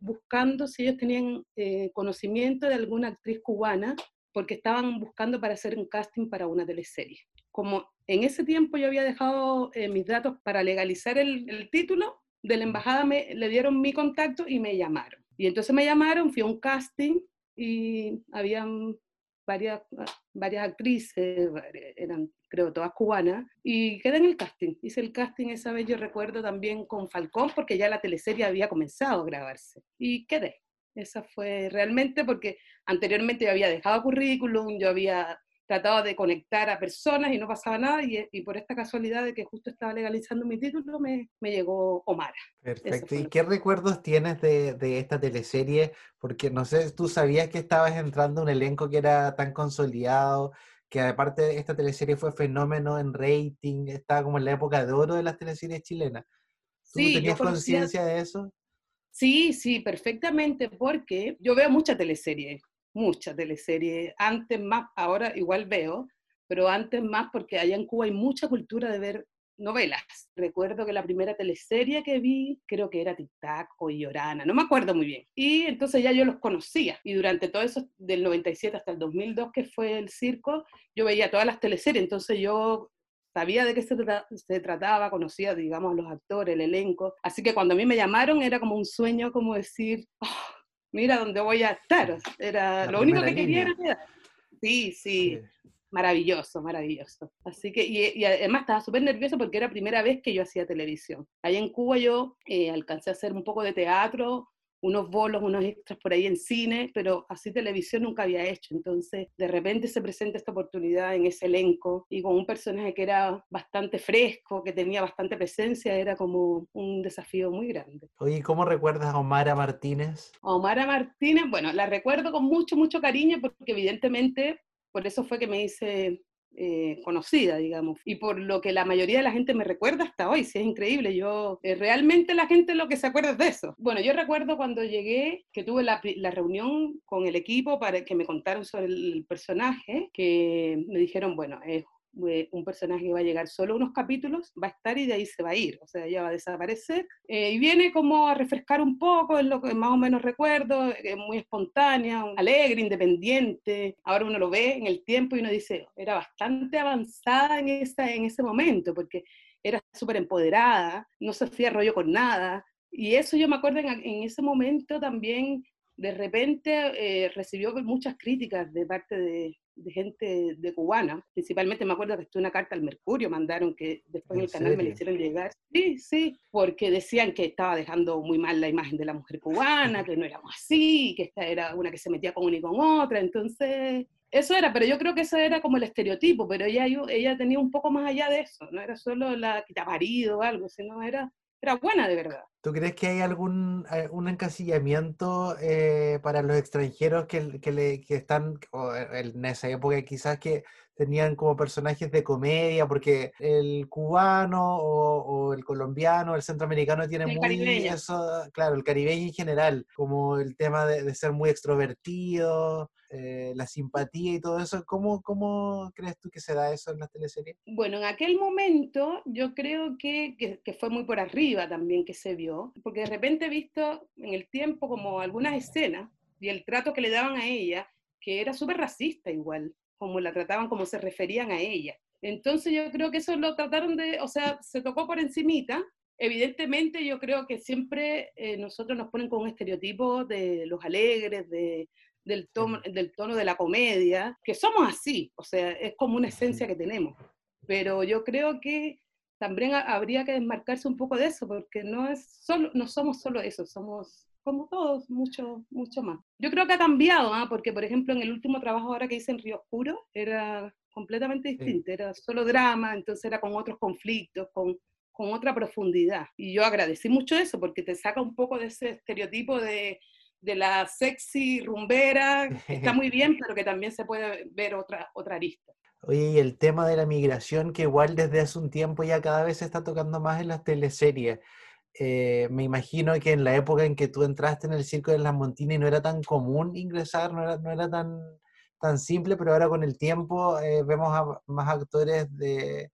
buscando si ellos tenían eh, conocimiento de alguna actriz cubana porque estaban buscando para hacer un casting para una teleserie. Como en ese tiempo yo había dejado eh, mis datos para legalizar el, el título, de la embajada me, le dieron mi contacto y me llamaron. Y entonces me llamaron, fui a un casting y habían varias, varias actrices, vari- eran creo todas cubanas, y quedé en el casting. Hice el casting esa vez, yo recuerdo también con Falcón, porque ya la teleserie había comenzado a grabarse. Y quedé. Esa fue realmente porque anteriormente yo había dejado currículum, yo había tratado de conectar a personas y no pasaba nada, y, y por esta casualidad de que justo estaba legalizando mi título, me, me llegó Omara. Perfecto. ¿Y qué recuerdos tienes de, de esta teleserie? Porque no sé, tú sabías que estabas entrando a un elenco que era tan consolidado, que aparte de esta teleserie fue fenómeno en rating, estaba como en la época de oro de las teleseries chilenas. ¿Tú Sí, tenías conocía- conciencia de eso? Sí, sí, perfectamente, porque yo veo mucha teleserie, mucha teleserie, antes más, ahora igual veo, pero antes más porque allá en Cuba hay mucha cultura de ver novelas. Recuerdo que la primera teleserie que vi, creo que era Tic Tac o Llorana, no me acuerdo muy bien. Y entonces ya yo los conocía. Y durante todo eso, del 97 hasta el 2002, que fue el circo, yo veía todas las teleseries. Entonces yo sabía de qué se, trata- se trataba, conocía, digamos, a los actores, el elenco. Así que cuando a mí me llamaron era como un sueño, como decir, "Ah, mira dónde voy a estar. Era, La lo único que quería línea. era... Sí, sí, Sí. maravilloso, maravilloso. Así que, y, y además estaba súper nerviosa porque era la primera vez que yo hacía televisión. Allá en Cuba yo eh, alcancé a hacer un poco de teatro, unos bolos, unos extras por ahí en cine, pero así televisión nunca había hecho. Entonces, de repente se presenta esta oportunidad en ese elenco y con un personaje que era bastante fresco, que tenía bastante presencia, era como un desafío muy grande. Oye, ¿cómo recuerdas a Omara Martínez? A Omara Martínez, bueno, la recuerdo con mucho, mucho cariño porque evidentemente por eso fue que me hice eh, conocida, digamos, y por lo que la mayoría de la gente me recuerda hasta hoy, sí, es increíble, yo, eh, realmente la gente lo que se acuerda es de eso. Bueno, yo recuerdo cuando llegué, que tuve la, la, reunión con el equipo para que me contaron sobre el personaje, que me dijeron, bueno, es un personaje que va a llegar solo unos capítulos, va a estar y de ahí se va a ir, o sea, ella va a desaparecer. Eh, y viene como a refrescar un poco, es lo que más o menos recuerdo, es muy espontánea, alegre, independiente. Ahora uno lo ve en el tiempo y uno dice, era bastante avanzada en, esa, en ese momento, porque era súper empoderada, no se hacía rollo con nada. Y eso yo me acuerdo en, en ese momento también, de repente eh, recibió muchas críticas de parte de, de gente de cubana, principalmente me acuerdo que estuvo una carta al Mercurio, mandaron que después en el canal me la hicieron llegar. Sí, sí, porque decían que estaba dejando muy mal la imagen de la mujer cubana, que no éramos así, que esta era una que se metía con una y con otra, entonces eso era, pero yo creo que eso era como el estereotipo, pero ella, ella tenía un poco más allá de eso, no era solo la quita marido o algo, sino era era buena de verdad. ¿Tú crees que hay algún eh, un encasillamiento eh, para los extranjeros que, que, le, están en esa época quizás que tenían como personajes de comedia? Porque el cubano o, el colombiano, el centroamericano tiene muy eso, claro, el caribeño en general, como el tema de, de ser muy extrovertido, eh, la simpatía y todo eso. ¿Cómo, ¿Cómo crees tú que se da eso en las teleseries? Bueno, en aquel momento yo creo que, que, fue muy por arriba también que se vio, porque de repente he visto en el tiempo como algunas escenas y el trato que le daban a ella, que era súper racista igual, como la trataban, como se referían a ella. Entonces yo creo que eso lo trataron de, o sea, se tocó por encimita. Evidentemente yo creo que siempre eh, nosotros nos ponen con un estereotipo de los alegres, de, del tono, del tono de la comedia, que somos así, o sea, es como una esencia que tenemos. Pero yo creo que también habría que desmarcarse un poco de eso, porque no, es solo, no somos solo eso, somos como todos, mucho, mucho más. Yo creo que ha cambiado, ¿ah? porque por ejemplo en el último trabajo ahora que hice en Río Oscuro, era completamente distinto, era solo drama, entonces era con otros conflictos, con, con otra profundidad. Y yo agradecí mucho eso, porque te saca un poco de ese estereotipo de de la sexy rumbera, *laughs* está muy bien, pero que también se puede ver otra, otra arista. Oye, y el tema de la migración, que igual desde hace un tiempo ya cada vez se está tocando más en las teleseries. Eh, me imagino que en la época en que tú entraste en el Circo de las Montini no era tan común ingresar, no era, no era tan, tan simple, pero ahora con el tiempo eh, vemos a más actores de,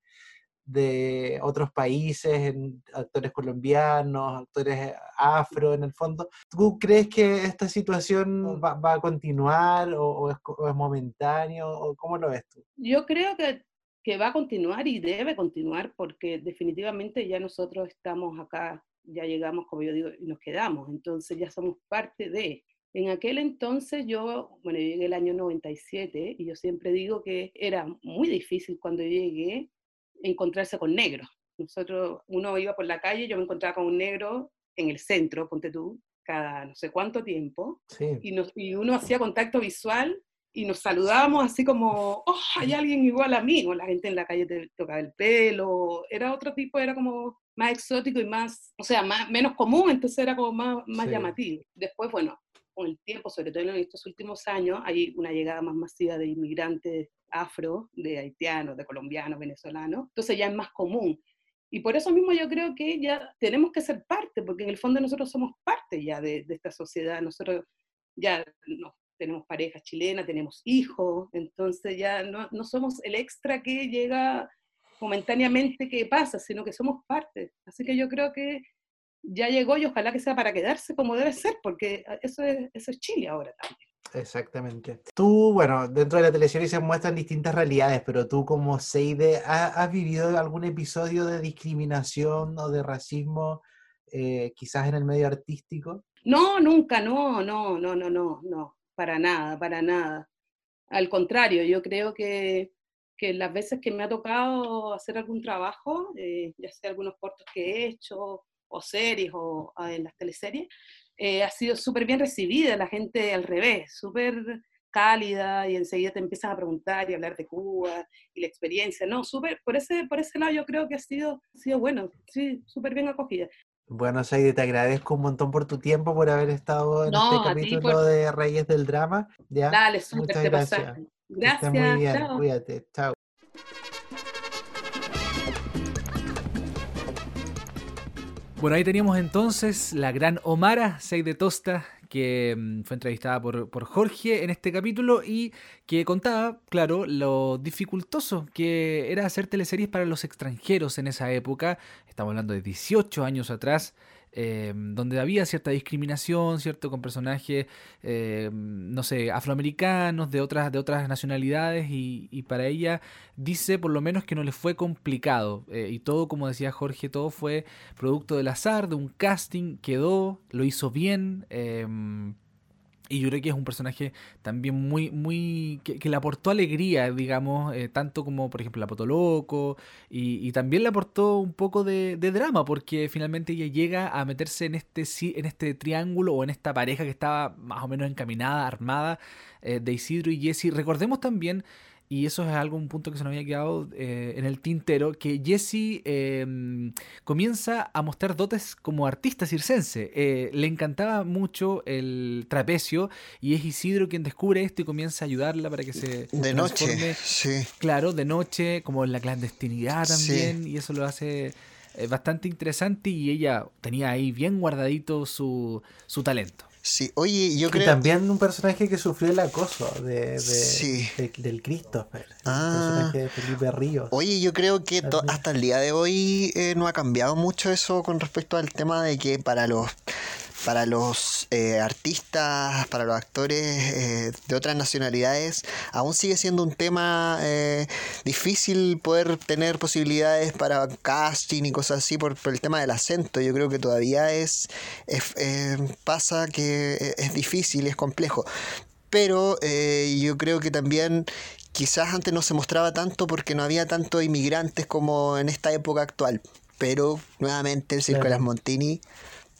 de otros países, actores colombianos, actores afro en el fondo. ¿Tú crees que esta situación va, a continuar o, es, momentáneo? O ¿Cómo lo ves tú? Yo creo que, que va a continuar y debe continuar porque definitivamente ya nosotros estamos acá, ya llegamos, como yo digo, y nos quedamos, entonces ya somos parte de... En aquel entonces yo, bueno, yo llegué el año 97 y yo siempre digo que era muy difícil cuando llegué encontrarse con negros. Nosotros, uno iba por la calle, yo me encontraba con un negro en el centro, ponte tú, cada no sé cuánto tiempo, y, nos, y uno hacía contacto visual y nos saludábamos así como, oh, hay alguien igual a mí, o la gente en la calle te tocaba el pelo, era otro tipo, era como más exótico y más, o sea, más, menos común, entonces era como más, más llamativo. Después, bueno, con el tiempo, sobre todo en estos últimos años, hay una llegada más masiva de inmigrantes afro, de haitianos, de colombianos, venezolanos, entonces ya es más común. Y por eso mismo yo creo que ya tenemos que ser parte, porque en el fondo nosotros somos parte ya de, esta sociedad, nosotros ya no, tenemos pareja chilena, tenemos hijos, entonces ya no, no somos el extra que llega momentáneamente que pasa, sino que somos parte. Así que yo creo que ya llegó y ojalá que sea para quedarse como debe ser, porque eso es, eso es Chile ahora también. Exactamente. Tú, bueno, dentro de la televisión se muestran distintas realidades, pero tú como Seide, ¿has, vivido algún episodio de discriminación o de racismo eh, quizás en el medio artístico? No, nunca, no, no, no, no, no, no, para nada, para nada. Al contrario, yo creo que, que las veces que me ha tocado hacer algún trabajo, eh, ya sea algunos cortos que he hecho, o series, o, o en las teleseries, eh, ha sido súper bien recibida, la gente al revés, súper cálida y enseguida te empiezas a preguntar y hablar de Cuba y la experiencia, no, súper, por ese, por lado yo creo que ha sido, sido bueno, sí, súper bien acogida. Bueno, Seide, te agradezco un montón por tu tiempo, por haber estado en No, este capítulo por- de Reyes del Drama. ¿ya? Dale, súper, Muchas te gracias. pasaste. Gracias, muy bien, chao. cuídate, chao. Bueno, ahí teníamos entonces la gran Omara Seide Tosta, que mm, fue entrevistada por, por Jorge en este capítulo y que contaba, claro, lo dificultoso que era hacer teleseries para los extranjeros en esa época. Estamos hablando de 18 años atrás. Eh, donde había cierta discriminación, ¿cierto? Con personajes, eh, no sé, afroamericanos, de otras, de otras nacionalidades, y, para ella dice por lo menos que no le fue complicado. eh, y todo, como decía Jorge, todo fue producto del azar, de un casting, quedó, lo hizo bien. Y yo creo que es un personaje también muy, muy. que, le aportó alegría, digamos, eh, tanto como, por ejemplo, la Potoloco. Y, también le aportó un poco de, de drama, porque finalmente ella llega a meterse en este, en este triángulo o en esta pareja que estaba más o menos encaminada, armada, eh, de Isidro y Jesse. Recordemos también. Y eso es algo, un punto que se nos había quedado eh, en el tintero, que Jesse eh, comienza a mostrar dotes como artista circense. Eh, le encantaba mucho el trapecio y es Isidro quien descubre esto y comienza a ayudarla para que se De noche, transforme, sí. claro, de noche, como en la clandestinidad Sí. también, y eso lo hace eh, bastante interesante y ella tenía ahí bien guardadito su, su talento. Sí, oye, yo Y creo... también un personaje que sufrió el acoso de, de- Sí. de- del Christopher, el Ah. personaje de Felipe Ríos. Oye, yo creo que hasta el día de hoy eh, no ha cambiado mucho eso con respecto al tema de que para los para los eh, artistas, para los actores eh, de otras nacionalidades, aún sigue siendo un tema eh, difícil poder tener posibilidades para casting y cosas así por, por el tema del acento. Yo creo que todavía es, es, eh, pasa que es difícil, es complejo. Pero eh, yo creo que también quizás antes no se mostraba tanto porque no había tantos inmigrantes como en esta época actual. Pero nuevamente el Circo de las Montini,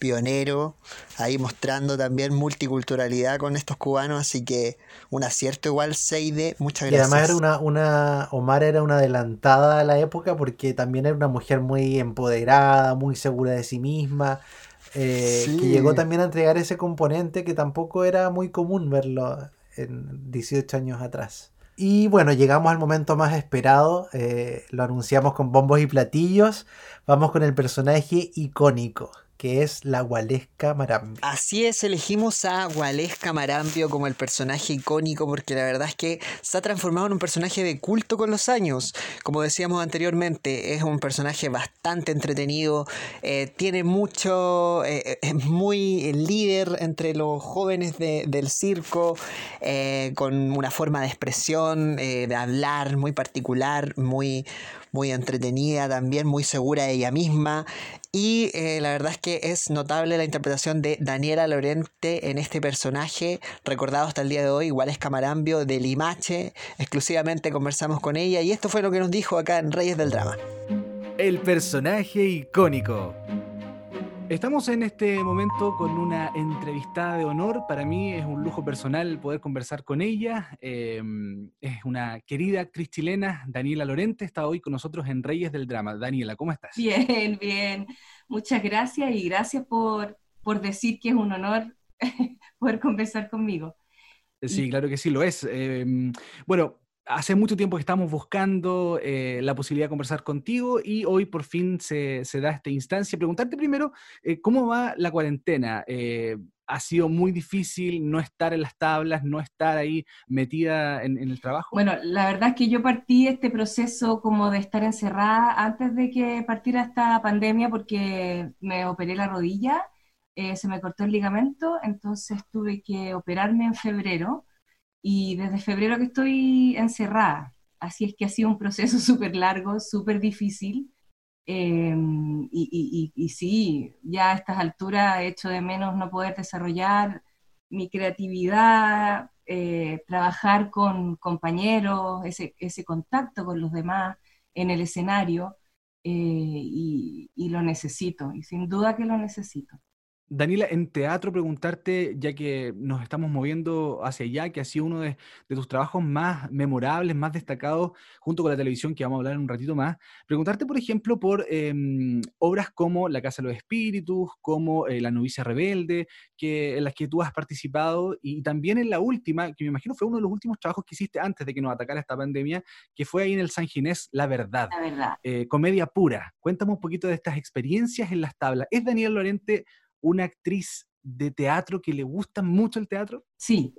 pionero, ahí mostrando también multiculturalidad con estos cubanos, así que un acierto igual, Seide, muchas Y gracias. además era una, una, Omar era una adelantada a la época porque también era una mujer muy empoderada, muy segura de sí misma, eh, Sí. que llegó también a entregar ese componente que tampoco era muy común verlo en 18 años atrás. Y bueno, llegamos al momento más esperado, eh, lo anunciamos con bombos y platillos, vamos con el personaje icónico, que es la Gualesca Marambi. Así es, elegimos a Waleska Marambio como el personaje icónico porque la verdad es que se ha transformado en un personaje de culto con los años. Como decíamos anteriormente, es un personaje bastante entretenido, eh, tiene mucho, eh, es muy líder entre los jóvenes de- del circo, eh, con una forma de expresión, eh, de hablar muy particular, muy, muy entretenida también, muy segura de ella misma. Y eh, la verdad es que es notable la interpretación de Daniela Lorente en este personaje, recordado hasta el día de hoy, igual es Camarambio de Limache. Exclusivamente conversamos con ella y esto fue lo que nos dijo acá en Reyes del Drama. El personaje icónico. Estamos en este momento con una entrevistada de honor. Para mí es un lujo personal poder conversar con ella. Eh, es una querida actriz chilena, Daniela Lorente, está hoy con nosotros en Reyes del Drama. Daniela, ¿cómo estás? Bien, bien. Muchas gracias y gracias por, por decir que es un honor *laughs* poder conversar conmigo. Sí, claro que sí, lo es. Eh, bueno, hace mucho tiempo que estamos buscando eh, la posibilidad de conversar contigo y hoy por fin se, da esta instancia. Preguntarte primero, eh, ¿cómo va la cuarentena? Eh, ¿Ha sido muy difícil no estar en las tablas, no estar ahí metida en, en el trabajo? Bueno, la verdad es que yo partí este proceso como de estar encerrada antes de que partiera esta pandemia porque me operé la rodilla, se me cortó el ligamento, entonces tuve que operarme en febrero y desde febrero que estoy encerrada. Así es que ha sido un proceso *laughs* súper largo, súper difícil. Eh, y, sí, ya a estas alturas he hecho de menos no poder desarrollar mi creatividad, eh, trabajar con compañeros, ese, contacto con los demás en el escenario, eh, y lo necesito, y sin duda que lo necesito. Daniela, en teatro preguntarte, ya que nos estamos moviendo hacia allá, que ha sido uno de, tus trabajos más memorables, más destacados, junto con la televisión, que vamos a hablar en un ratito más, preguntarte, por ejemplo, por em, obras como La Casa de los Espíritus, como eh, La Novicia Rebelde, que, en las que tú has participado, y también en la última, que me imagino fue uno de los últimos trabajos que hiciste antes de que nos atacara esta pandemia, que fue ahí en el San Ginés, La Verdad. La Verdad. Eh, comedia pura. Cuéntame un poquito de estas experiencias en las tablas. ¿Es Daniel Lorente una actriz de teatro que le gusta mucho el teatro? Sí,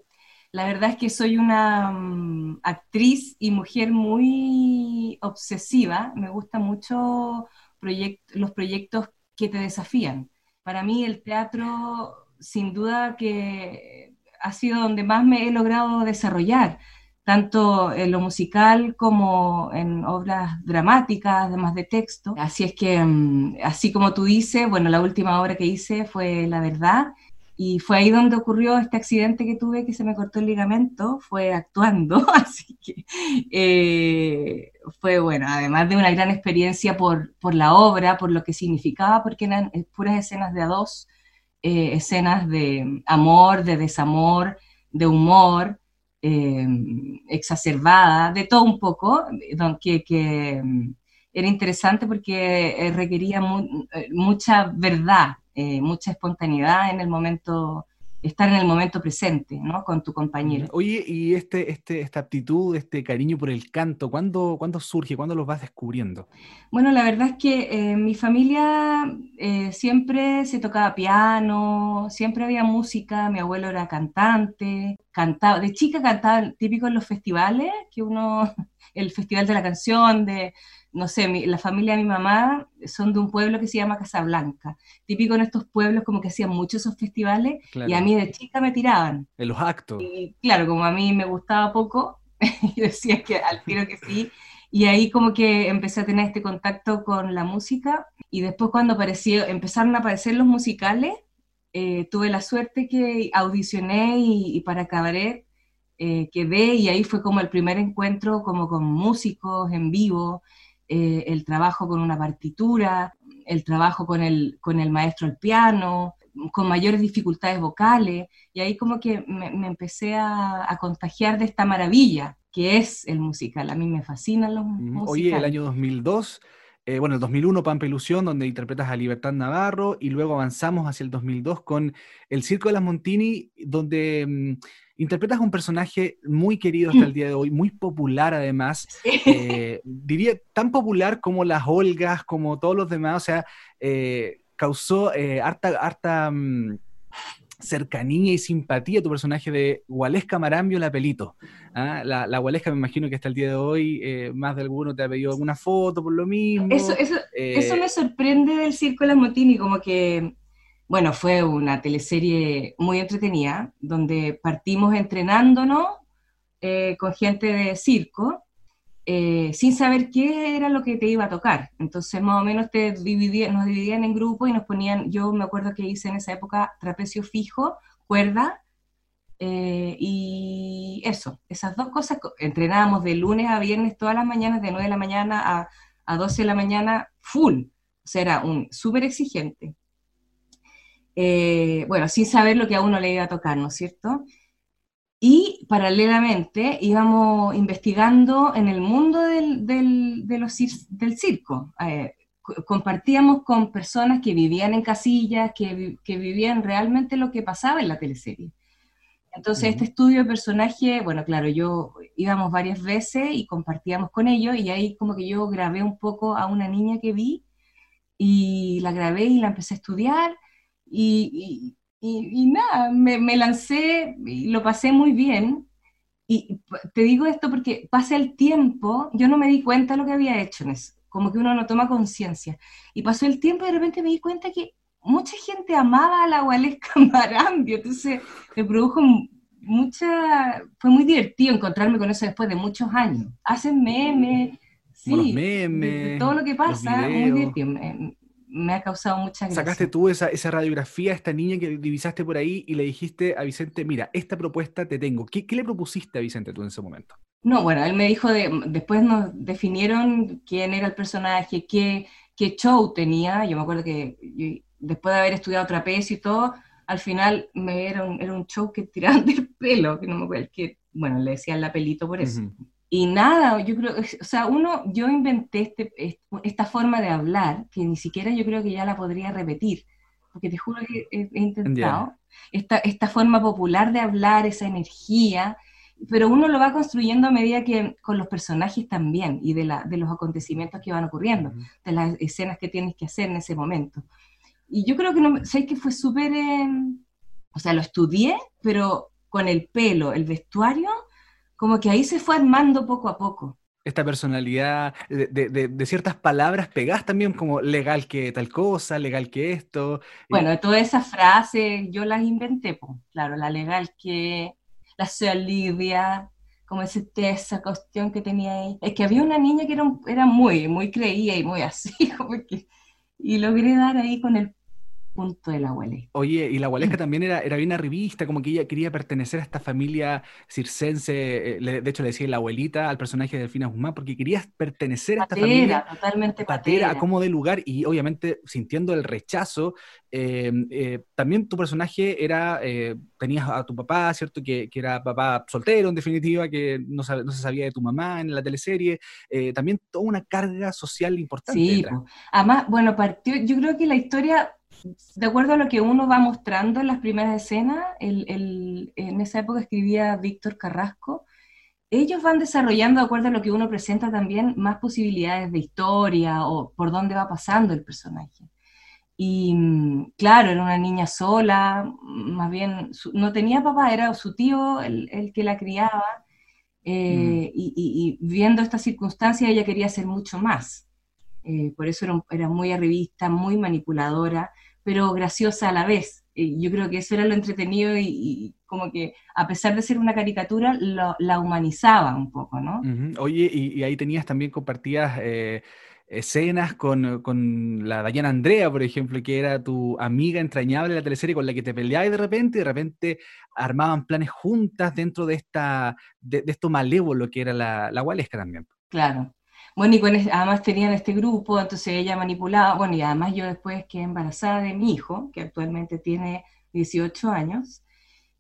la verdad es que soy una mm, actriz y mujer muy obsesiva. Me gustan mucho los proyectos que te desafían. Para mí el teatro, sin duda que ha sido donde más me he logrado desarrollar tanto en lo musical como en obras dramáticas, además de texto. Así es que, mm, así como tú dices, bueno, la última obra que hice fue La Verdad, y fue ahí donde ocurrió este accidente que tuve, que se me cortó el ligamento, fue actuando, *laughs* así que eh, fue bueno, además de una gran experiencia por, por, la obra, por lo que significaba, porque eran eh, puras escenas de a dos, eh, escenas de amor, de desamor, de humor, eh, exacerbada, de todo un poco, que, que mm, era interesante porque eh, requería eh, mucha verdad, mucha espontaneidad en el momento estar en el momento presente, ¿no? Con tu compañero. Oye, y este, este, esta aptitud, este cariño por el canto, ¿cuándo, ¿cuándo surge? ¿Cuándo los vas descubriendo? Bueno, la verdad es que en mi familia eh, siempre se tocaba piano, siempre había música, mi abuelo era cantante, cantaba, de chica cantaba típico en los festivales, que uno, *laughs* el festival de la canción, de no sé, la familia de mi mamá son de un pueblo que se llama Casablanca. Típico en estos pueblos como que hacían muchos esos festivales y a mí de chica me tiraban. En los actos. Y claro, como a mí me gustaba poco, *laughs* y decía que al tiro que sí. Y ahí como que empecé a tener este contacto con la música y después cuando apareció, empezaron a aparecer los musicales, eh, tuve la suerte que audicioné y, para cabaret eh, quedé y ahí fue como el primer encuentro como con músicos en vivo eh, el trabajo con una partitura, el trabajo con el, con el maestro al piano, con mayores dificultades vocales, y ahí como que me, empecé a, contagiar de esta maravilla que es el musical. A mí me fascinan los musicales. Oye, el año 2002, eh, bueno, el 2001 Pampa Ilusión, donde interpretas a Libertad Navarro, y luego avanzamos hacia el 2002 con El Circo de las Montini, donde... Mm, Interpretas a un personaje muy querido hasta el día de hoy, muy popular además, *laughs* eh, diría tan popular como las Olgas, como todos los demás, o sea, eh, causó eh, harta, harta mm, cercanía y simpatía tu personaje de Gualesca Marambio La Pelito. ¿ah? La, la Gualesca me imagino que hasta el día de hoy más de alguno te ha pedido alguna foto por lo mismo. Eso, eso, eso me sorprende del Circo Motini, como que bueno, fue una teleserie muy entretenida, donde partimos entrenándonos eh, con gente de circo, eh, sin saber qué era lo que te iba a tocar. Entonces, más o menos te nos dividían en grupos y nos ponían, yo me acuerdo que hice en esa época trapecio fijo, cuerda, eh, y eso, esas dos cosas, entrenábamos de lunes a viernes todas las mañanas, de 9 de la mañana a, a 12 de la mañana, full. O sea, era un súper exigente. Eh, bueno, sin saber lo que a uno le iba a tocar, ¿no es cierto? Y paralelamente íbamos investigando en el mundo del, de los, del circo. Eh, compartíamos con personas que vivían en casillas, que, que, vivían realmente lo que pasaba en la teleserie. Entonces, este estudio de personaje, bueno, claro, yo íbamos varias veces y compartíamos con ellos, y ahí como que yo grabé un poco a una niña que vi, y la grabé y la empecé a estudiar, y, y, nada, me, lancé y lo pasé muy bien. Y te digo esto porque pasa el tiempo, yo no me di cuenta de lo que había hecho en eso, como que uno no toma conciencia. Y pasó el tiempo y de repente me di cuenta que mucha gente amaba a la Gualesca *laughs* Marambio, entonces me produjo mucha, fue muy divertido encontrarme con eso después de muchos años. Hacen memes, sí, memes, todo lo que pasa, muy divertido me ha causado mucha gracia. Sacaste tú esa, esa radiografía a esta niña que divisaste por ahí y le dijiste a Vicente, mira, esta propuesta te tengo. ¿Qué, qué le propusiste a Vicente tú en ese momento? No, bueno, él me dijo, de, después nos definieron quién era el personaje, qué, qué show tenía. Yo me acuerdo que después de haber estudiado trapecio y todo, al final me era un, era un show que tiraban *laughs* del pelo, que no me acuerdo, que, bueno, le decían la pelito por eso. Y nada, yo creo, o sea, uno, yo inventé este, est- esta forma de hablar, que ni siquiera yo creo que ya la podría repetir, porque te juro que he, he intentado, esta, esta forma popular de hablar, esa energía, pero uno lo va construyendo a medida que con los personajes también, y de, la, de los acontecimientos que van ocurriendo, de las escenas que tienes que hacer en ese momento. Y yo creo que, no, sé que fue súper, eh, o sea, lo estudié, pero con el pelo, el vestuario, como que ahí se fue armando poco a poco. Esta personalidad de, de- de- ciertas palabras pegadas también como legal que tal cosa, legal que esto. Bueno, todas esas frases yo las inventé, pues, claro, la legal que, la Olivia, como ese, esa cuestión que tenía ahí. Es que había una niña que era, era muy, muy creía y muy así, *laughs* como que, y logré dar ahí con el punto de la abuela. Oye, y la Gualesca también era, era bien arribista, como que ella quería pertenecer a esta familia circense, eh, de hecho le decía la abuelita al personaje de Delfina Guzmán, porque quería pertenecer a esta familia Patera, totalmente patera, patera. como de lugar, y obviamente sintiendo el rechazo, eh, eh, también tu personaje era, eh, tenías a tu papá, ¿cierto? Que, que era papá soltero, en definitiva, que no, se sabía de tu mamá en la teleserie, también toda una carga social importante. Sí, además, bueno, partió, yo creo que la historia, de acuerdo a lo que uno va mostrando en las primeras escenas, el, el- en esa época escribía Víctor Carrasco, ellos van desarrollando, de acuerdo a lo que uno presenta también, más posibilidades de historia o por dónde va pasando el personaje. Y mm, claro, era una niña sola, más bien su- no tenía papá, era su tío el, el que la criaba. eh, y, y- y viendo esta circunstancia, ella quería hacer mucho más. Eh, por eso era, era muy arribista, muy manipuladora, pero graciosa a la vez. Y yo creo que eso era lo entretenido y, y como que a pesar de ser una caricatura, lo- la humanizaba un poco, ¿no? Oye, y, y ahí tenías también compartidas eh, escenas con, con la Dayana Andrea, por ejemplo, que era tu amiga entrañable de la teleserie con la que te peleabas de repente, y de repente armaban planes juntas dentro de esta, de, de esto malévolo que era la, la Gualesca también. Claro. Bueno, y con además tenían este grupo, entonces ella manipulaba, bueno, y además yo después quedé embarazada de mi hijo, que actualmente tiene 18 años,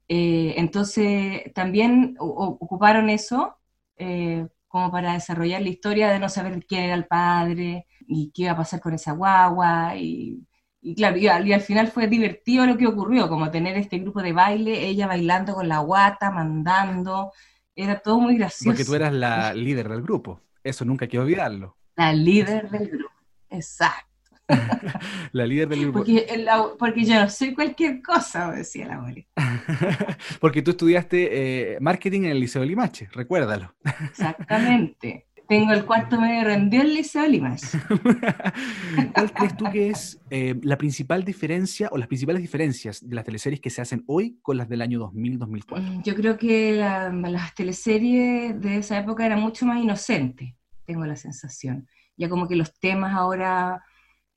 eh, entonces también o- ocuparon eso eh, como para desarrollar la historia de no saber quién era el padre y qué iba a pasar con esa guagua, y, y claro, y al, y al final fue divertido lo que ocurrió, como tener este grupo de baile, ella bailando con la guata, mandando, era todo muy gracioso. Porque tú eras la *laughs* líder del grupo. Eso nunca hay que olvidarlo. La líder del grupo. Exacto. *laughs* La líder del grupo. Porque, el abue- porque yo no soy cualquier cosa, decía la abuelita. *laughs* Porque tú estudiaste eh, marketing en el Liceo de Limache, recuérdalo. Exactamente. Tengo el cuarto medio rendido en el Liceo Limache. *laughs* ¿Cuál crees tú que es eh, la principal diferencia o las principales diferencias de las teleseries que se hacen hoy con las del año 2000-2004? Mm, Yo creo que la- las teleseries de esa época eran mucho más inocentes, tengo la sensación. Ya como que los temas ahora,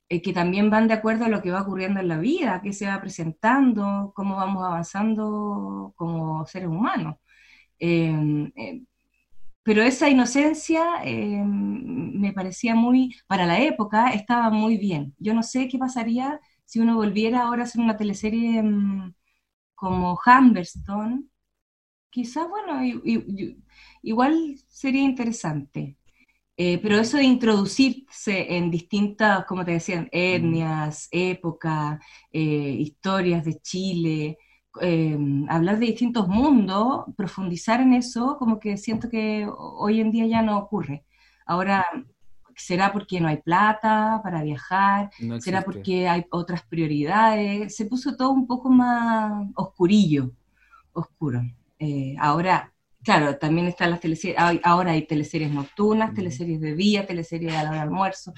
eh, que también van de acuerdo a lo que va ocurriendo en la vida, qué se va presentando, cómo vamos avanzando como seres humanos. Eh, eh, pero esa inocencia eh, me parecía muy, para la época, estaba muy bien. Yo no sé qué pasaría si uno volviera ahora a hacer una teleserie mm, como Humberstone. Quizás, bueno, igual sería interesante. Eh, pero eso de introducirse en distintas, como te decían, etnias, épocas, eh, historias de Chile, eh, hablar de distintos mundos, profundizar en eso, como que siento que hoy en día ya no ocurre. Ahora, ¿será porque no hay plata para viajar? No ¿Será porque hay otras prioridades? Se puso todo un poco más oscurillo, oscuro. Eh, ahora, claro, también están las teleseries, hay- ahora hay teleseries nocturnas, teleseries de día, teleseries a la hora de almuerzo,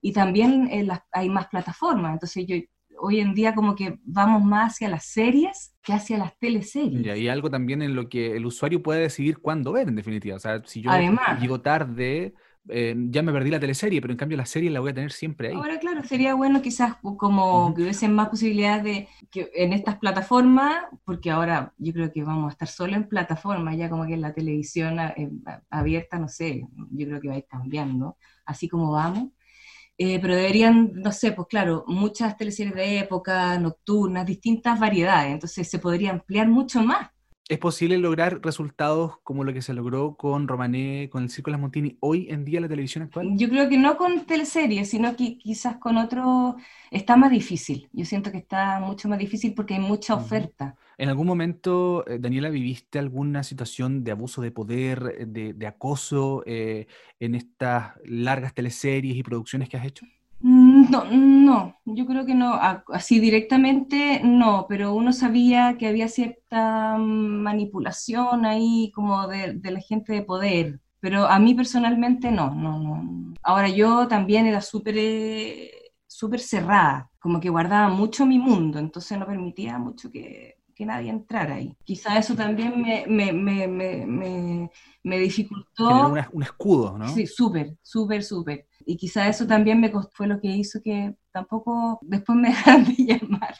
y también eh, las- hay más plataformas, entonces yo hoy en día como que vamos más hacia las series que hacia las teleseries. Y hay algo también en lo que el usuario puede decidir cuándo ver, en definitiva. O sea, si yo Además. llego tarde, eh, ya me perdí la teleserie, pero en cambio la serie la voy a tener siempre ahí. Ahora, claro, sería bueno quizás pu- como que hubiesen más posibilidades de que en estas plataformas, porque ahora yo creo que vamos a estar solo en plataformas, ya como que en la televisión a- eh, a- abierta, no sé, yo creo que va a ir cambiando, así como vamos. Eh, pero deberían, no sé, pues claro, muchas teleseries de época, nocturnas, distintas variedades, entonces se podría ampliar mucho más. ¿Es posible lograr resultados como lo que se logró con Romané, con el Circo de las Montini, hoy en día en la televisión actual? Yo creo que no con teleseries, sino que quizás con otro está más difícil. Yo siento que está mucho más difícil porque hay mucha oferta. ¿En algún momento, eh, Daniela, viviste alguna situación de abuso de poder, eh, de, de acoso eh, en estas largas teleseries y producciones que has hecho? Mm, No, no, yo creo que no, así directamente no, pero uno sabía que había cierta manipulación ahí como de, de la gente de poder, pero a mí personalmente no, no, no. Ahora yo también era súper eh, súper cerrada, como que guardaba mucho mi mundo, entonces no permitía mucho que, que nadie entrara ahí. Quizá eso también me, me, me, me, dificultó. Una- un escudo, ¿no? Sí, súper, súper, súper. Y quizá eso también me costó, fue lo que hizo que tampoco después me *laughs* dejaran de llamar.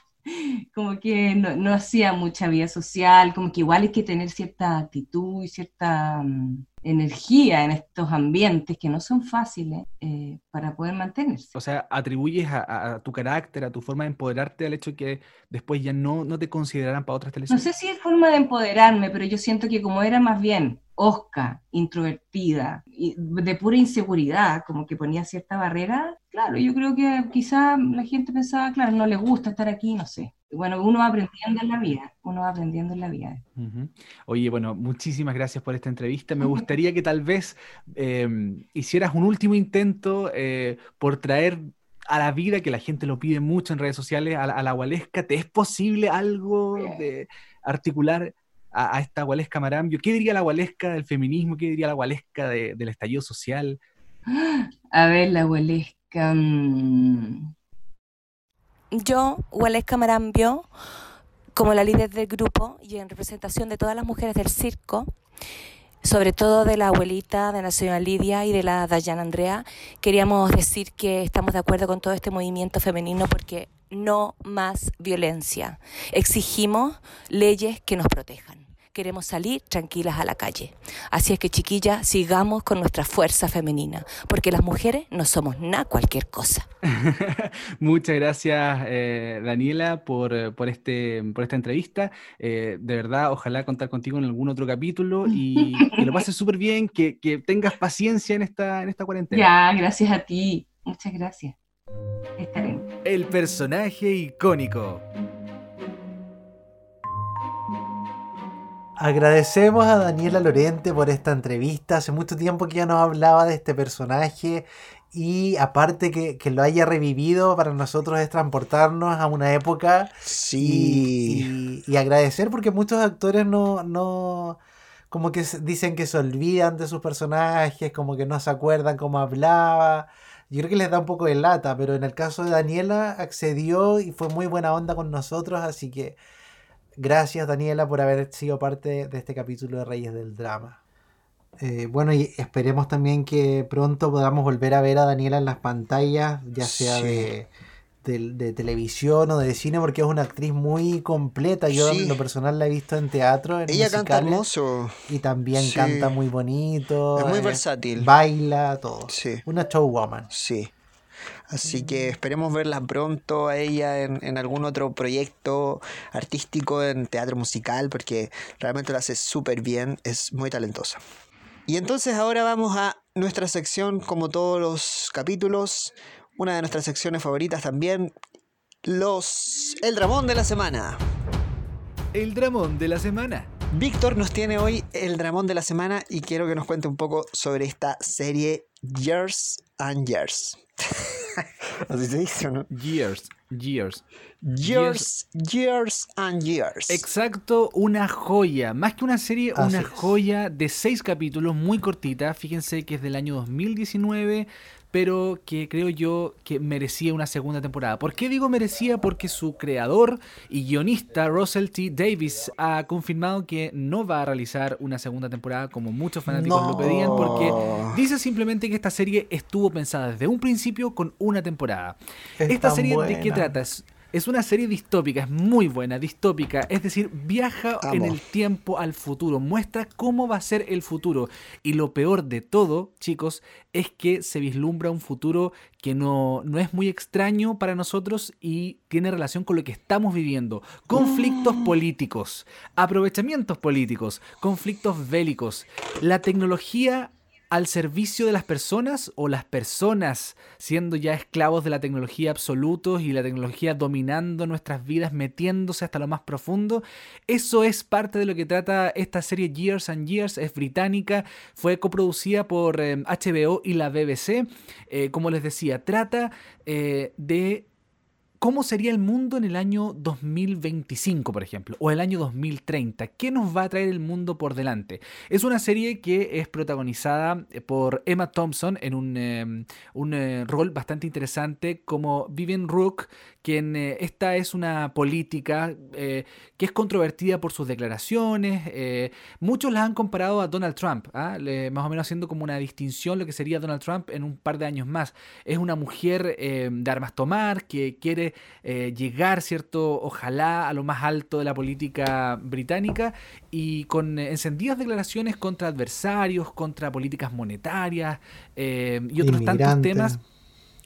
Como que no, no hacía mucha vida social, como que igual hay que tener cierta actitud y cierta mm, energía en estos ambientes que no son fáciles eh, para poder mantenerse. O sea, atribuyes a, tu carácter, a tu forma de empoderarte al hecho que después ya no, no te considerarán para otras No teleseries. sé si es forma de empoderarme, pero yo siento que como era más bien osca, introvertida, y de pura inseguridad, como que ponía cierta barrera, claro, yo creo que quizá la gente pensaba, claro, no le gusta estar aquí, no sé. Bueno, uno va aprendiendo en la vida, uno va aprendiendo en la vida. Oye, bueno, muchísimas gracias por esta entrevista. Me gustaría que tal vez eh, hicieras un último intento eh, por traer a la vida, que la gente lo pide mucho en redes sociales, a la, a la Gualesca. ¿Te es posible algo de articular a, a esta Gualesca Marambio? ¿Qué diría la Gualesca del feminismo? ¿Qué diría la Gualesca de- del estallido social? A ver, la huelesca. Yo, Waleska Marambio, como la líder del grupo y en representación de todas las mujeres del circo, sobre todo de la abuelita, de la señora Lidia y de la Dayana Andrea, queríamos decir que estamos de acuerdo con todo este movimiento femenino porque no más violencia. Exigimos leyes que nos protejan. Queremos salir tranquilas a la calle. Así es que, chiquillas, sigamos con nuestra fuerza femenina, porque las mujeres no somos nada cualquier cosa. *laughs* Muchas gracias, eh, Daniela, por, por, este, por esta entrevista. Eh, de verdad, ojalá contar contigo en algún otro capítulo y *laughs* que lo pases súper bien, que, que tengas paciencia en esta, en esta cuarentena. Ya, gracias a ti. Muchas gracias. Estaré. El personaje icónico. Agradecemos a Daniela Lorente por esta entrevista. Hace mucho tiempo que ya nos hablaba de este personaje y aparte que, que lo haya revivido para nosotros es transportarnos a una época Sí. y, y- y agradecer porque muchos actores no, no como que dicen que se olvidan de sus personajes, como que no se acuerdan cómo hablaba. Yo creo que les da un poco de lata, pero en el caso de Daniela accedió y fue muy buena onda con nosotros, así que gracias Daniela por haber sido parte de este capítulo de Reyes del Drama. Eh, bueno, y esperemos también que pronto podamos volver a ver a Daniela en las pantallas, ya sea Sí. de, de- de televisión o de cine, porque es una actriz muy completa. Yo Sí. en lo personal la he visto en teatro, en Ella canta hermoso. y también Sí. canta muy bonito. Es muy eh, versátil. Baila, todo. Sí. Una showwoman. Sí. Así que esperemos verla pronto a ella en, en algún otro proyecto artístico, en teatro musical, porque realmente lo hace súper bien, es muy talentosa. Y entonces ahora vamos a nuestra sección, como todos los capítulos, una de nuestras secciones favoritas también, los... El Dramón de la Semana. El dramón de la semana. Víctor nos tiene hoy el dramón de la semana y quiero que nos cuente un poco sobre esta serie Years and Years. *laughs* Así se dice, ¿o ¿no? Years, years. Years, Years and Years. Exacto, una joya. Más que una serie, Así una es. joya de seis capítulos, muy cortita. Fíjense que es del año 2019, pero que creo yo que merecía una segunda temporada. ¿Por qué digo merecía? Porque su creador y guionista, Russell T. Davis, ha confirmado que no va a realizar una segunda temporada como muchos fanáticos lo pedían, porque dice simplemente que esta serie estuvo pensada desde un principio con una temportemporada. Es Esta serie de qué trata? Es- una serie distópica, es muy buena, distópica. Es decir, viaja en el tiempo al futuro, muestra cómo va a ser el futuro. Y lo peor de todo, chicos, es que se vislumbra un futuro que no, no es muy extraño para nosotros y tiene relación con lo que estamos viviendo. Conflictos políticos, aprovechamientos políticos, conflictos bélicos. La tecnología al servicio de las personas o las personas siendo ya esclavos de la tecnología absolutos y la tecnología dominando nuestras vidas, metiéndose hasta lo más profundo. Eso es parte de lo que trata esta serie Years and Years, es británica, fue coproducida por eh, HBO y la BBC. Eh, como les decía, trata eh, de ¿Cómo sería el mundo en el año 2025, por ejemplo? O el año 2030. ¿Qué nos va a traer el mundo por delante? Es una serie que es protagonizada eh, por Emma Thompson en un, eh, un eh, rol bastante interesante como Vivian Rook, quien eh, esta es una política eh, que es controvertida por sus declaraciones. eh, muchos la han comparado a Donald Trump, ¿ah? Le- más o menos haciendo como una distinción lo que sería Donald Trump en un par de años más. Es una mujer eh, de armas tomar que quiere eh, llegar, ¿cierto? Ojalá a lo más alto de la política británica y con encendidas declaraciones contra adversarios, contra políticas monetarias eh, y otros tantos temas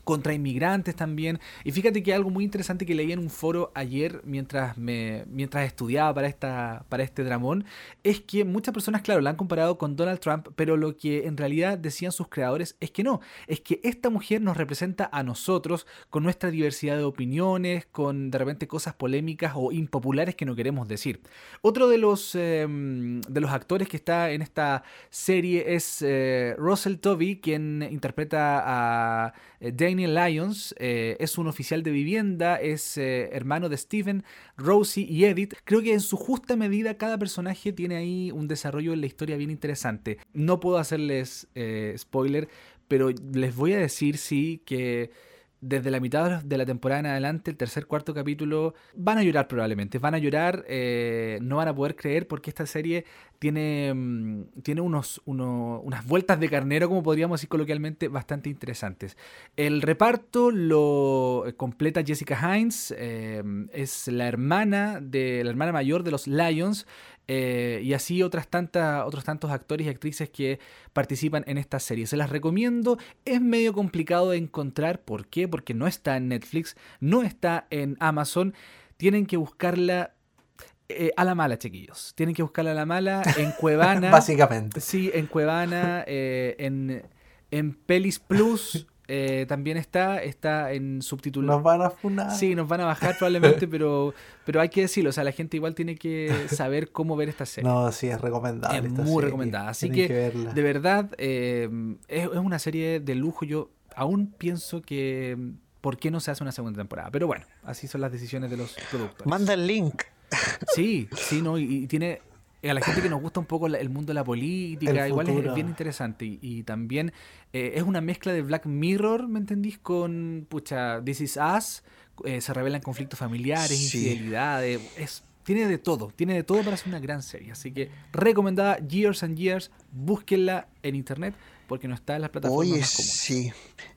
contra inmigrantes también. Y fíjate que algo muy interesante que leí en un foro ayer mientras mientras estudiaba para esta para este dramón es que muchas personas, claro, la han comparado con Donald Trump, pero lo que en realidad decían sus creadores es que no, es que esta mujer nos representa a nosotros con nuestra diversidad de opiniones, con de repente cosas polémicas o impopulares que no queremos decir. Otro de los eh, de los actores que está en esta serie es eh, Russell Tovey, quien interpreta a eh, Lyons. eh, es un oficial de vivienda, es eh, hermano de Steven, Rosie y Edith. Creo que en su justa medida cada personaje tiene ahí un desarrollo en la historia bien interesante. No puedo hacerles eh, spoiler, pero les voy a decir sí que desde la mitad de la temporada en adelante, el tercer, cuarto capítulo, van a llorar probablemente. Van a llorar, no van a poder creer porque esta serie tiene, mm, tiene unos, uno- unas vueltas de carnero, como podríamos decir coloquialmente, bastante interesantes. El reparto lo completa Jessica Hines, eh, es la hermana de la hermana mayor de los Lions. eh, y así otras otros tantos actores y actrices que participan en esta serie. Se las recomiendo. Es medio complicado de encontrar. ¿Por qué? Porque no está en Netflix, no está en Amazon. Tienen que buscarla eh, a la mala, chiquillos. Tienen que buscarla a la mala en *laughs* Cuevana. Básicamente. Sí, en Cuevana, eh, en, en Pelis Plus *laughs* eh, también está, está en subtitulado. Nos van a funar. Sí, nos van a bajar probablemente, pero, pero hay que decirlo, o sea, la gente igual tiene que saber cómo ver esta serie. No, sí, es recomendable. es esta muy serie. recomendada, así Tienen que, verla. de verdad eh, es, es una serie de lujo. Yo aún pienso que ¿por qué no se hace una segunda temporada? Pero bueno, así son las decisiones de los productores. Manda el link. Sí, sí, ¿no? Y, y tiene a la gente que nos gusta un poco la- el mundo de la política, El igual es bien interesante. Y, y también eh, es una mezcla de Black Mirror, ¿me entendís? Con, pucha, This Is Us, eh, se revelan conflictos familiares, Sí. infidelidades, es... Tiene de todo, tiene de todo para ser una gran serie. Así que recomendada Years and Years, búsquenla en internet porque no está en las plataformas Oye, más comunes. sí.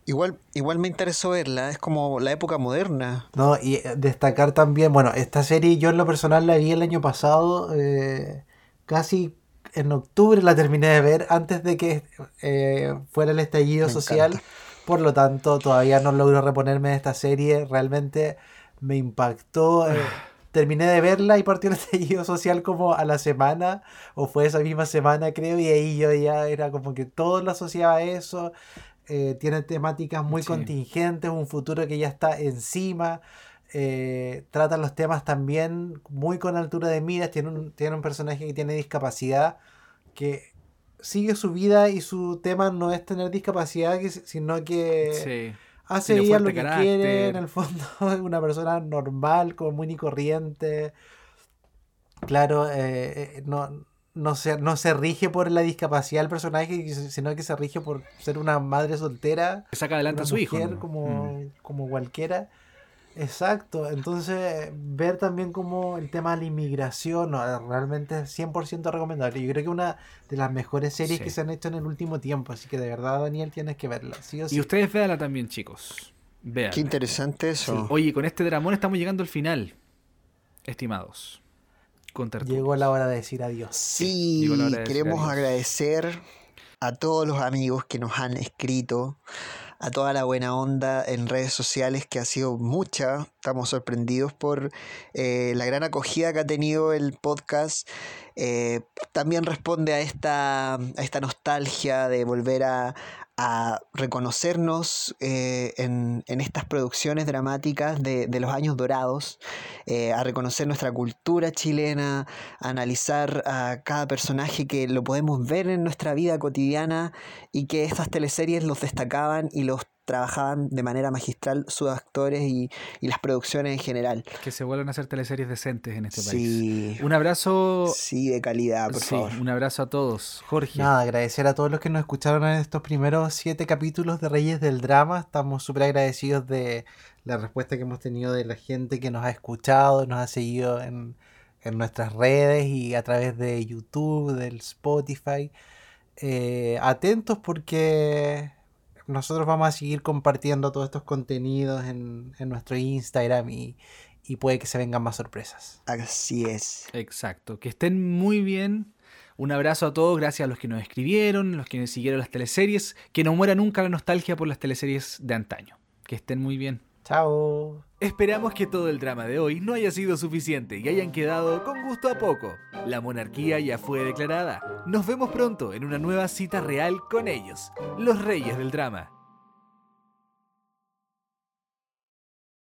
Igual, igual me interesó verla. Es como la época moderna. No, y eh, destacar también, bueno, esta serie yo en lo personal la vi el año pasado, eh, casi en octubre la terminé de ver antes de que eh, fuera el estallido Me social, encanta. por lo tanto todavía no logro reponerme de esta serie, realmente me impactó, eh, *sighs* terminé de verla y partió el *laughs* estallido social como a la semana, o fue esa misma semana creo, y ahí yo ya era como que todo lo asociaba a eso, eh, tiene temáticas muy Sí. contingentes, un futuro que ya está encima, eh, tratan los temas también muy con altura de miras, tiene un, tiene un personaje que tiene discapacidad, que sigue su vida y su tema no es tener discapacidad, sino que Sí. Hace ella lo que carácter. quiere, en el fondo es *laughs* una persona normal, común y corriente. Claro, eh, eh, no, no, se, no se rige por la discapacidad del personaje, sino que se rige por ser una madre soltera, Que saca adelante a su hijo. como, Mm. como cualquiera. Exacto, entonces ver también como el tema de la inmigración no, realmente es 100% recomendable. Yo creo que una de las mejores series Sí. que se han hecho en el último tiempo, así que de verdad Daniel tienes que verla, sí o sí. Y ustedes véanla también, chicos. Vean. Qué interesante eso. Oye, con este dramón estamos llegando al final, estimados. Llegó la hora de decir adiós. Sí, de queremos adiós. agradecer a todos los amigos que nos han escrito, a toda la buena onda en redes sociales, que ha sido mucha. Estamos sorprendidos por eh, la gran acogida que ha tenido el podcast. Eh, también responde a esta, a esta nostalgia de volver a, a reconocernos eh, en, en estas producciones dramáticas de, de los años dorados, eh, a reconocer nuestra cultura chilena, a analizar a cada personaje que lo podemos ver en nuestra vida cotidiana y que estas teleseries los destacaban y los trabajaban de manera magistral sus actores y, y las producciones en general. Que se vuelvan a hacer teleseries decentes en este país. Sí, Un abrazo. sí, de calidad, por sí, favor. un abrazo a todos. Jorge. Nada, agradecer a todos los que nos escucharon en estos primeros siete capítulos de Reyes del Drama. Estamos súper agradecidos de la respuesta que hemos tenido de la gente que nos ha escuchado, nos ha seguido en, en nuestras redes y a través de YouTube, del Spotify. Eh, atentos porque nosotros vamos a seguir compartiendo todos estos contenidos en, en nuestro Instagram y, y puede que se vengan más sorpresas. Así es. Exacto. Que estén muy bien. Un abrazo a todos, gracias a los que nos escribieron, los que siguieron las teleseries. Que no muera nunca la nostalgia por las teleseries de antaño. Que estén muy bien. Chao. Esperamos que todo el drama de hoy no haya sido suficiente y hayan quedado con gusto a poco. La monarquía ya fue declarada. Nos vemos pronto en una nueva cita real con ellos, los reyes del drama.